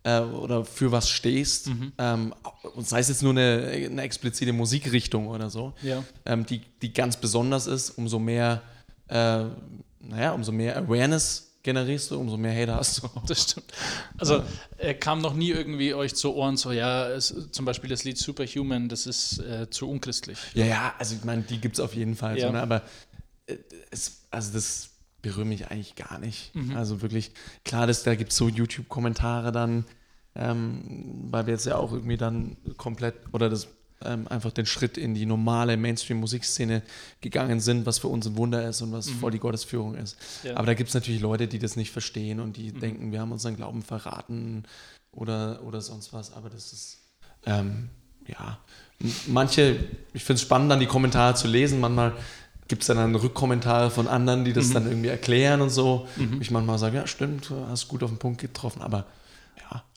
äh, oder für was stehst, mhm. ähm, und sei es jetzt nur eine, eine explizite Musikrichtung oder so, ja. ähm, die, die ganz besonders ist, umso mehr, äh, naja, umso mehr Awareness generierst du, umso mehr Hater hast du. Das stimmt. Also er kam noch nie irgendwie euch zu Ohren so, ja, es, zum Beispiel das Lied Superhuman, das ist äh, zu unchristlich. Ja, ja, also ich meine, die gibt es auf jeden Fall. Ja. So, ne? Aber äh, es, also das berührt mich eigentlich gar nicht. Mhm. Also wirklich, klar, dass, da gibt es so YouTube-Kommentare dann, ähm, weil wir jetzt ja auch irgendwie dann komplett oder das ähm, einfach den Schritt in die normale Mainstream-Musikszene gegangen sind, was für uns ein Wunder ist und was voll die Gottesführung ist. Ja. Aber da gibt es natürlich Leute, die das nicht verstehen und die denken, wir haben unseren Glauben verraten oder, oder sonst was. Aber das ist, ähm, ja, manche, ich finde es spannend, dann die Kommentare zu lesen. Manchmal gibt es dann, dann Rückkommentare von anderen, die das dann irgendwie erklären und so. Ich manchmal sage, ja, stimmt, du hast gut auf den Punkt getroffen, aber.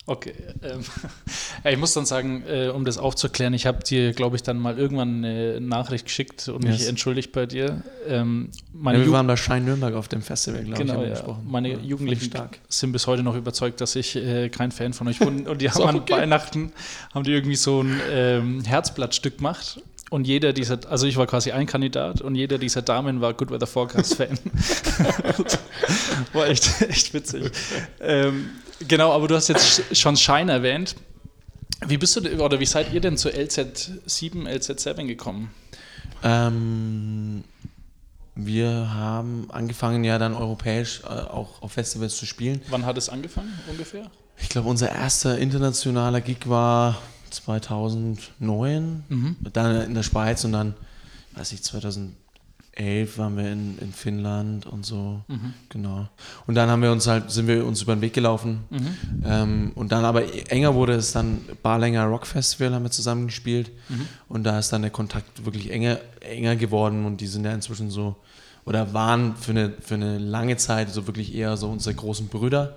Okay. Ähm, ja, ich muss dann sagen, äh, um das aufzuklären, ich habe dir, glaube ich, dann mal irgendwann eine Nachricht geschickt und mich Yes. entschuldigt bei dir. Ähm, ja wir Ju- waren bei Schein Nürnberg auf dem Festival, glaube ich, Genau, haben wir ja. gesprochen. Meine ich Jugendlichen sind bis heute noch überzeugt, dass ich äh, kein Fan von euch bin. Und die haben an okay. Weihnachten haben die irgendwie so ein ähm, Herzblattstück gemacht. Und jeder dieser, also ich war quasi ein Kandidat und jeder dieser Damen war Good Weather Forecast Fan. war echt, echt witzig. Ähm, genau, aber du hast jetzt sch- schon Shine erwähnt. Wie bist du oder wie seid ihr denn zu LZ7, LZ7 gekommen? Ähm, wir haben angefangen, ja dann europäisch äh, auch auf Festivals zu spielen. Wann hat es angefangen ungefähr? Ich glaube, unser erster internationaler Gig war 2009, dann in der Schweiz und dann, weiß ich, 2011 waren wir in, in Finnland und so. Genau. Und dann haben wir uns halt, sind wir uns über den Weg gelaufen. Ähm, und dann aber enger wurde es dann Barlänger Rock Festival, haben wir zusammen gespielt. Und da ist dann der Kontakt wirklich enger, enger geworden und die sind ja inzwischen so oder waren für eine, für eine lange Zeit so wirklich eher so unsere großen Brüder,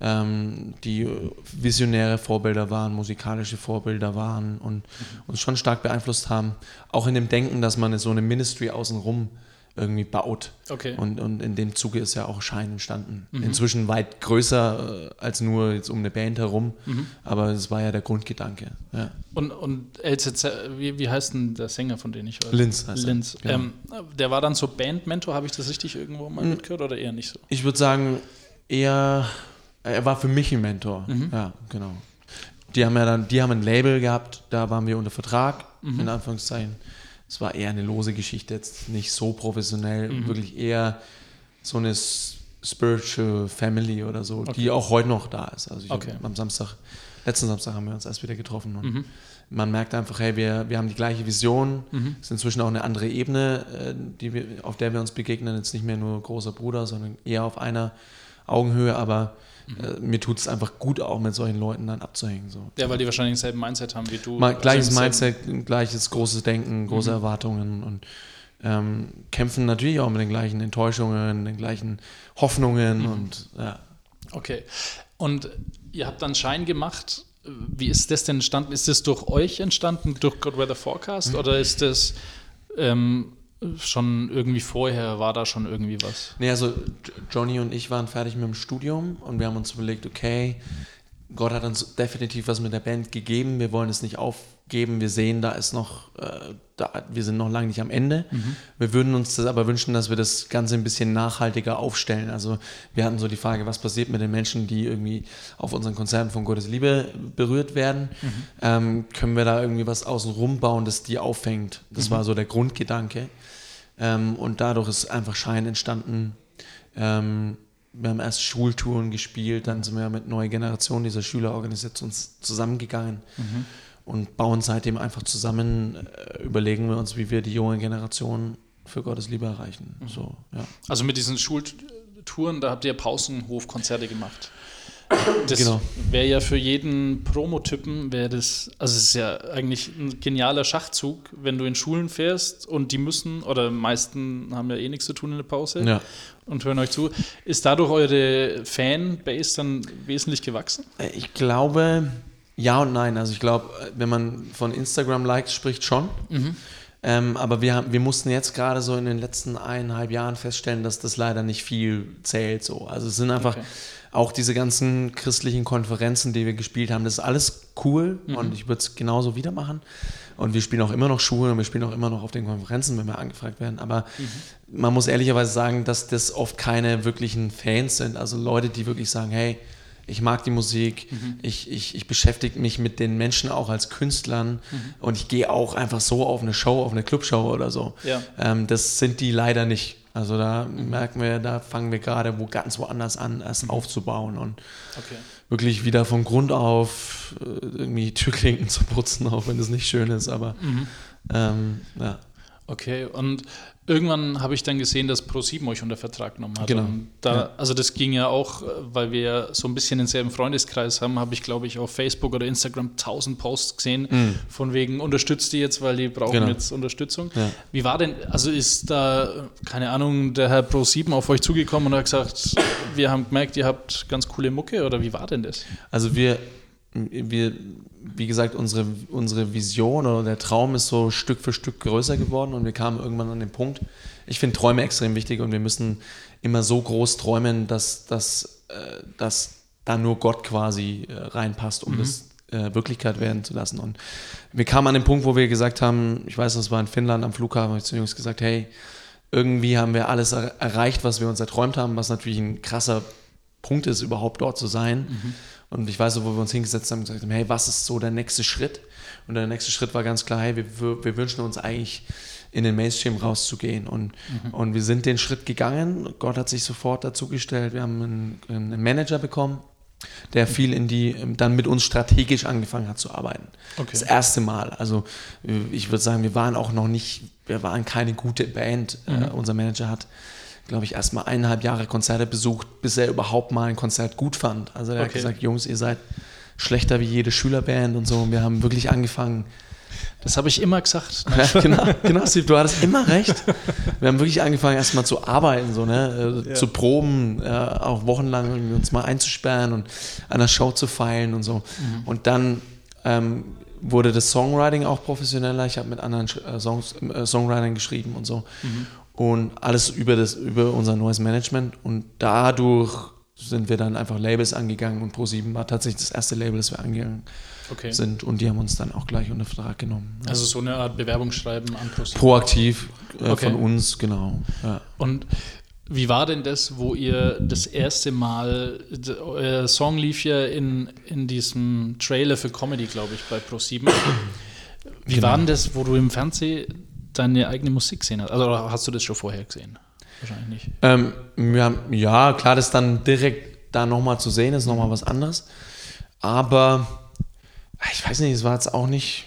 ähm, die visionäre Vorbilder waren, musikalische Vorbilder waren und uns schon stark beeinflusst haben. Auch in dem Denken, dass man so eine Ministry außenrum irgendwie baut. Okay. Und, und in dem Zuge ist ja auch Schein entstanden. Inzwischen weit größer äh, als nur jetzt um eine Band herum, aber es war ja der Grundgedanke. Ja. Und, und LZZ, wie, wie heißt denn der Sänger, von dem ich höre? Linz heißt er, Linz. genau. Ähm, der war dann so Bandmentor, habe ich das richtig irgendwo mal mitgehört oder eher nicht so? Ich würde sagen, eher, er war für mich ein Mentor. Ja, genau. Die haben ja dann, die haben ein Label gehabt, da waren wir unter Vertrag, in Anführungszeichen. Es war eher eine lose Geschichte, jetzt nicht so professionell, wirklich eher so eine Spiritual Family oder so, die auch heute noch da ist. Also ich Okay. am Samstag, letzten Samstag haben wir uns erst wieder getroffen und man merkt einfach, hey, wir, wir haben die gleiche Vision, es ist inzwischen auch eine andere Ebene, äh, die wir, auf der wir uns begegnen, jetzt nicht mehr nur großer Bruder, sondern eher auf einer Augenhöhe, aber äh, mir tut es einfach gut, auch mit solchen Leuten dann abzuhängen. So. Ja, weil die wahrscheinlich denselben Mindset haben wie du. Mal, Also gleiches denselben- Mindset, gleiches großes Denken, große Erwartungen und ähm, kämpfen natürlich auch mit den gleichen Enttäuschungen, den gleichen Hoffnungen und ja. Okay. Und ihr habt dann Schein gemacht. Wie ist das denn entstanden? Ist das durch euch entstanden, durch God Weather Forecast? Oder ist das ähm, schon irgendwie vorher, war da schon irgendwie was? Nee, also Johnny und ich waren fertig mit dem Studium und wir haben uns überlegt, okay, Gott hat uns definitiv was mit der Band gegeben, wir wollen es nicht aufgeben, wir sehen, da ist noch, äh, da, wir sind noch lange nicht am Ende. Wir würden uns das aber wünschen, dass wir das Ganze ein bisschen nachhaltiger aufstellen. Also wir hatten so die Frage, was passiert mit den Menschen, die irgendwie auf unseren Konzerten von Gottes Liebe berührt werden? Ähm, können wir da irgendwie was außenrum bauen, das die auffängt? Das war so der Grundgedanke. Ähm, und dadurch ist einfach Schein entstanden. Ähm, wir haben erst Schultouren gespielt, dann sind wir mit neue Generation dieser Schülerorganisation zusammengegangen und bauen seitdem einfach zusammen, äh, überlegen wir uns, wie wir die junge Generation für Gottes Liebe erreichen. So, ja. Also mit diesen Schultouren, da habt ihr Pausenhofkonzerte gemacht. Das Genau. wäre ja für jeden Promotypen, wäre das, also es ist ja eigentlich ein genialer Schachzug, wenn du in Schulen fährst und die müssen, oder meisten haben ja eh nichts zu tun in der Pause Ja. und hören euch zu. Ist dadurch eure Fanbase dann wesentlich gewachsen? Äh, Ich glaube, ja und nein. Also ich glaube, wenn man von Instagram-Likes spricht, schon. Ähm, aber wir, haben, wir mussten jetzt gerade so in den letzten eineinhalb Jahren feststellen, dass das leider nicht viel zählt. So. Also es sind einfach, Okay. Auch diese ganzen christlichen Konferenzen, die wir gespielt haben, das ist alles cool und ich würde es genauso wieder machen. Und wir spielen auch immer noch Schuhe und wir spielen auch immer noch auf den Konferenzen, wenn wir angefragt werden. Aber man muss ehrlicherweise sagen, dass das oft keine wirklichen Fans sind. Also Leute, die wirklich sagen, hey, ich mag die Musik, ich, ich, ich beschäftige mich mit den Menschen auch als Künstlern und ich gehe auch einfach so auf eine Show, auf eine Clubshow oder so. Ja. Ähm, das sind die leider nicht. Also da merken wir, da fangen wir gerade wo ganz woanders an, erst aufzubauen und Okay. wirklich wieder von Grund auf äh, irgendwie Türklinken zu putzen, auch wenn es nicht schön ist, aber ähm, ja. Okay, und irgendwann habe ich dann gesehen, dass Pro7 euch unter Vertrag genommen hat. Genau. Da, Ja. Also das ging ja auch, äh, weil wir ja so ein bisschen denselben Freundeskreis haben, habe ich, glaube ich, auf Facebook oder Instagram tausend Posts gesehen, von wegen unterstützt die jetzt, weil die brauchen Genau. jetzt Unterstützung. Ja. Wie war denn, also ist da, keine Ahnung, der Herr Pro7 auf euch zugekommen und hat gesagt, wir haben gemerkt, ihr habt ganz coole Mucke oder wie war denn das? Also wir, wir, wie gesagt, unsere, unsere Vision oder der Traum ist so Stück für Stück größer geworden und wir kamen irgendwann an den Punkt. Ich finde Träume extrem wichtig und wir müssen immer so groß träumen, dass, dass, äh, dass da nur Gott quasi äh, reinpasst, um das äh, Wirklichkeit werden zu lassen. Und wir kamen an den Punkt, wo wir gesagt haben, ich weiß, das war in Finnland am Flughafen, habe ich zu den Jungs gesagt, hey, irgendwie haben wir alles er erreicht, was wir uns erträumt haben, was natürlich ein krasser Punkt ist, überhaupt dort zu sein. Und ich weiß so, wo wir uns hingesetzt haben und gesagt haben, hey, was ist so der nächste Schritt? Und der nächste Schritt war ganz klar, hey, wir, wir wünschen uns eigentlich in den Mainstream rauszugehen. Und, und wir sind den Schritt gegangen. Gott hat sich sofort dazugestellt. Wir haben einen, einen Manager bekommen, der viel in die, dann mit uns strategisch angefangen hat zu arbeiten. Okay. Das erste Mal. Also äh, ich würde sagen, wir waren auch noch nicht, wir waren keine gute Band. Äh, unser Manager hat, glaube ich, erst mal eineinhalb Jahre Konzerte besucht, bis er überhaupt mal ein Konzert gut fand. Also er hat Okay. gesagt, Jungs, ihr seid schlechter wie jede Schülerband und so. Und wir haben wirklich angefangen, Das habe ich immer gesagt. ja, genau, genau, Steve, du hattest immer recht. Wir haben wirklich angefangen, erstmal zu arbeiten, so, ne? äh, zu proben, äh, auch wochenlang uns mal einzusperren und an der Show zu feilen und so. Und dann ähm, wurde das Songwriting auch professioneller. Ich habe mit anderen äh, Songs, äh, Songwritern geschrieben und so. Und alles über, das, über unser neues Management. Und dadurch sind wir dann einfach Labels angegangen und Pro7 war tatsächlich das erste Label, das wir angegangen Okay. sind. Und die haben uns dann auch gleich unter Vertrag genommen. Also so eine Art Bewerbungsschreiben an ProSieben. Proaktiv äh, Okay. von uns, genau. Ja. Und wie war denn das, wo ihr das erste Mal, euer Song lief ja in, in diesem Trailer für Comedy, glaube ich, bei Pro7. Wie Genau. war denn das, wo du im Fernsehen deine eigene Musik gesehen hast? Also oder hast du das schon vorher gesehen? Wahrscheinlich nicht. Ähm, haben, ja, klar, das dann direkt da nochmal zu sehen, ist nochmal was anderes. Aber ich weiß nicht, es war jetzt auch nicht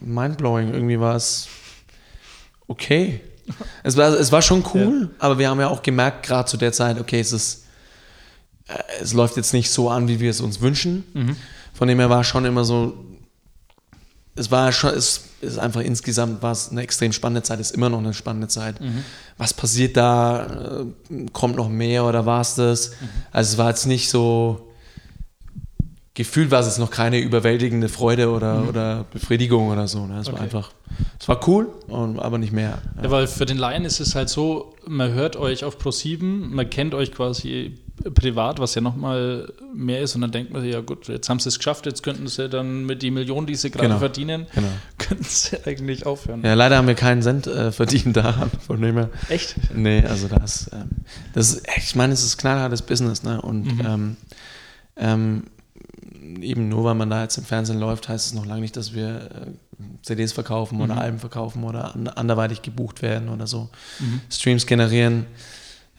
mindblowing. Irgendwie war es okay. Es war, es war schon cool, aber wir haben ja auch gemerkt, gerade zu der Zeit, okay, es ist, äh, es läuft jetzt nicht so an, wie wir es uns wünschen. Von dem her war schon immer so, es war schon, es ist einfach insgesamt war es eine extrem spannende Zeit, ist immer noch eine spannende Zeit. Was passiert da? Äh, Kommt noch mehr oder war es das? Also es war jetzt nicht so, gefühlt war es jetzt noch keine überwältigende Freude oder, oder Befriedigung oder so. Ne? Es war Okay. einfach, es war cool, aber nicht mehr. Ja, weil für den Laien ist es halt so, man hört euch auf Pro7, man kennt euch quasi privat, was ja nochmal mehr ist, und dann denkt man sich, ja gut, jetzt haben sie es geschafft, jetzt könnten sie dann mit die Millionen, die sie gerade Genau. verdienen, Genau. könnten sie eigentlich aufhören. Ja, leider haben wir keinen Cent äh, verdient daran. Von dem her. Echt? Nee, also das, ähm, das ist, ich meine, es ist knallhartes Business, ne? Und ähm, ähm, eben nur weil man da jetzt im Fernsehen läuft, heißt es noch lange nicht, dass wir äh, CDs verkaufen oder Alben verkaufen oder an, anderweitig gebucht werden oder so. Streams generieren.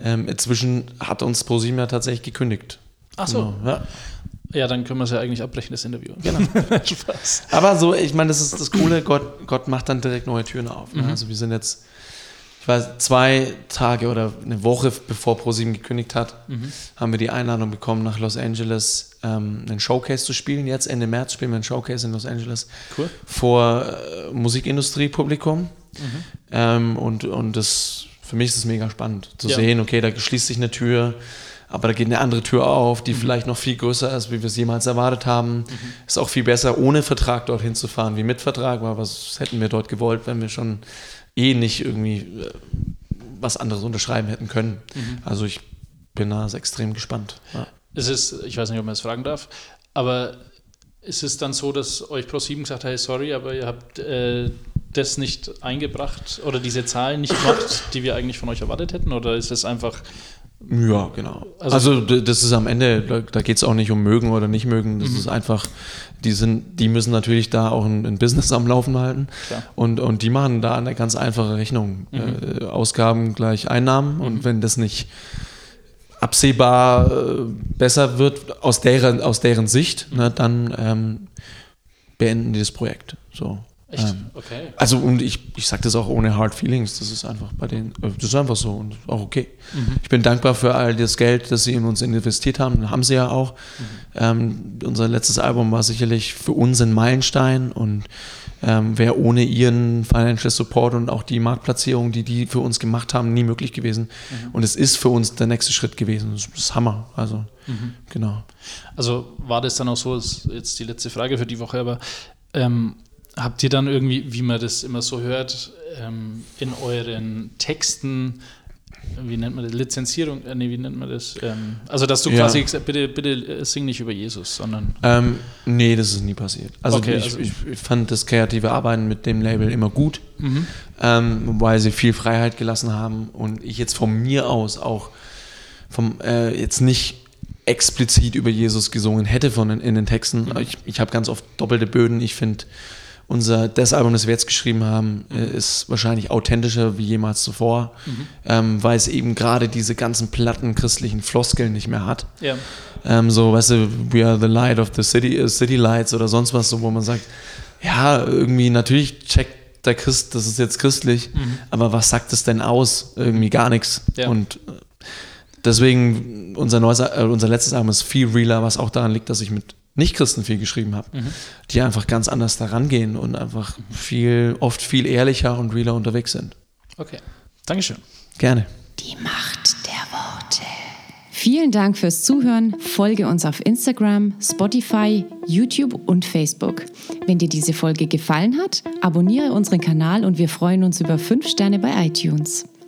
Ähm, inzwischen hat uns ProSieben ja tatsächlich gekündigt. Ach so. Genau, ja. Ja, dann können wir es ja eigentlich abbrechen, das Interview. Genau. Spaß. Aber so, ich meine, das ist das Coole, Gott, Gott macht dann direkt neue Türen auf. Ne? Also wir sind jetzt, ich weiß, zwei Tage oder eine Woche bevor ProSieben gekündigt hat, haben wir die Einladung bekommen, nach Los Angeles ähm, einen Showcase zu spielen. Jetzt Ende März spielen wir einen Showcase in Los Angeles Cool. vor äh, Musikindustriepublikum. Ähm, und, und das, für mich ist es mega spannend zu Ja. sehen, okay, da schließt sich eine Tür, aber da geht eine andere Tür auf, die vielleicht noch viel größer ist, wie wir es jemals erwartet haben. Ist auch viel besser, ohne Vertrag dorthin zu fahren, wie mit Vertrag, weil was hätten wir dort gewollt, wenn wir schon eh nicht irgendwie äh, was anderes unterschreiben hätten können. Also ich bin da extrem gespannt. Ja. ist es, ich weiß nicht, ob man es fragen darf, aber ist es dann so, dass euch Pro7 gesagt hat, hey, sorry, aber ihr habt äh, das nicht eingebracht oder diese Zahlen nicht gemacht, die wir eigentlich von euch erwartet hätten? Oder ist es einfach Ja, genau. Also- Also, das ist am Ende, da, da geht es auch nicht um mögen oder nicht mögen. Das ist einfach, die sind, die müssen natürlich da auch ein, ein Business am Laufen halten. Klar. Und, und die machen da eine ganz einfache Rechnung. Äh, Ausgaben gleich Einnahmen. Und wenn das nicht absehbar äh, besser wird aus deren, aus deren Sicht, ne, dann ähm, beenden die das Projekt. So. Echt? Ähm, okay. also und ich, ich sage das auch ohne Hard Feelings, das ist einfach bei denen, äh, das ist einfach so und auch okay. Ich bin dankbar für all das Geld, das sie in uns investiert haben, haben sie ja auch. Ähm, unser letztes Album war sicherlich für uns ein Meilenstein und ähm, wäre ohne ihren Financial Support und auch die Marktplatzierung, die die für uns gemacht haben, nie möglich gewesen. Und es ist für uns der nächste Schritt gewesen. Das ist Hammer. Also genau. Also war das dann auch so, ist jetzt die letzte Frage für die Woche, aber ähm, habt ihr dann irgendwie, wie man das immer so hört, ähm, in euren Texten, wie nennt man das, Lizenzierung, äh, nee, wie nennt man das? Ähm, also, dass du Ja. quasi gesagt bitte, bitte äh, sing nicht über Jesus, sondern. Ähm, nee, das ist nie passiert. Also, Okay, ich, also- ich, ich fand das kreative Arbeiten mit dem Label immer gut, ähm, weil sie viel Freiheit gelassen haben und ich jetzt von mir aus auch vom, äh, jetzt nicht explizit über Jesus gesungen hätte von den, in den Texten. Ich, ich habe ganz oft doppelte Böden. Ich finde, unser, das Album, das wir jetzt geschrieben haben, äh, ist wahrscheinlich authentischer wie jemals zuvor, ähm, weil es eben gerade diese ganzen platten christlichen Floskeln nicht mehr hat Ja. ähm, so, weißt du, we are the light of the city, äh, city lights oder sonst was, so, wo man sagt, ja, irgendwie, natürlich checkt der Christ, das ist jetzt christlich, aber was sagt es denn aus? Irgendwie gar nichts. Ja. Und äh, deswegen, unser, neues, äh, unser letztes Album ist viel realer, was auch daran liegt, dass ich mit Nicht-Christen viel geschrieben habe, die einfach ganz anders daran gehen und einfach viel, oft viel ehrlicher und realer unterwegs sind. Okay. Dankeschön. Gerne. Die Macht der Worte. Vielen Dank fürs Zuhören. Folge uns auf Instagram, Spotify, YouTube und Facebook. Wenn dir diese Folge gefallen hat, abonniere unseren Kanal und wir freuen uns über 5 Sterne bei iTunes.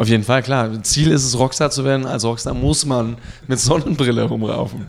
Auf jeden Fall, klar. Ziel ist es, Rockstar zu werden. Als Rockstar muss man mit Sonnenbrille rumraufen.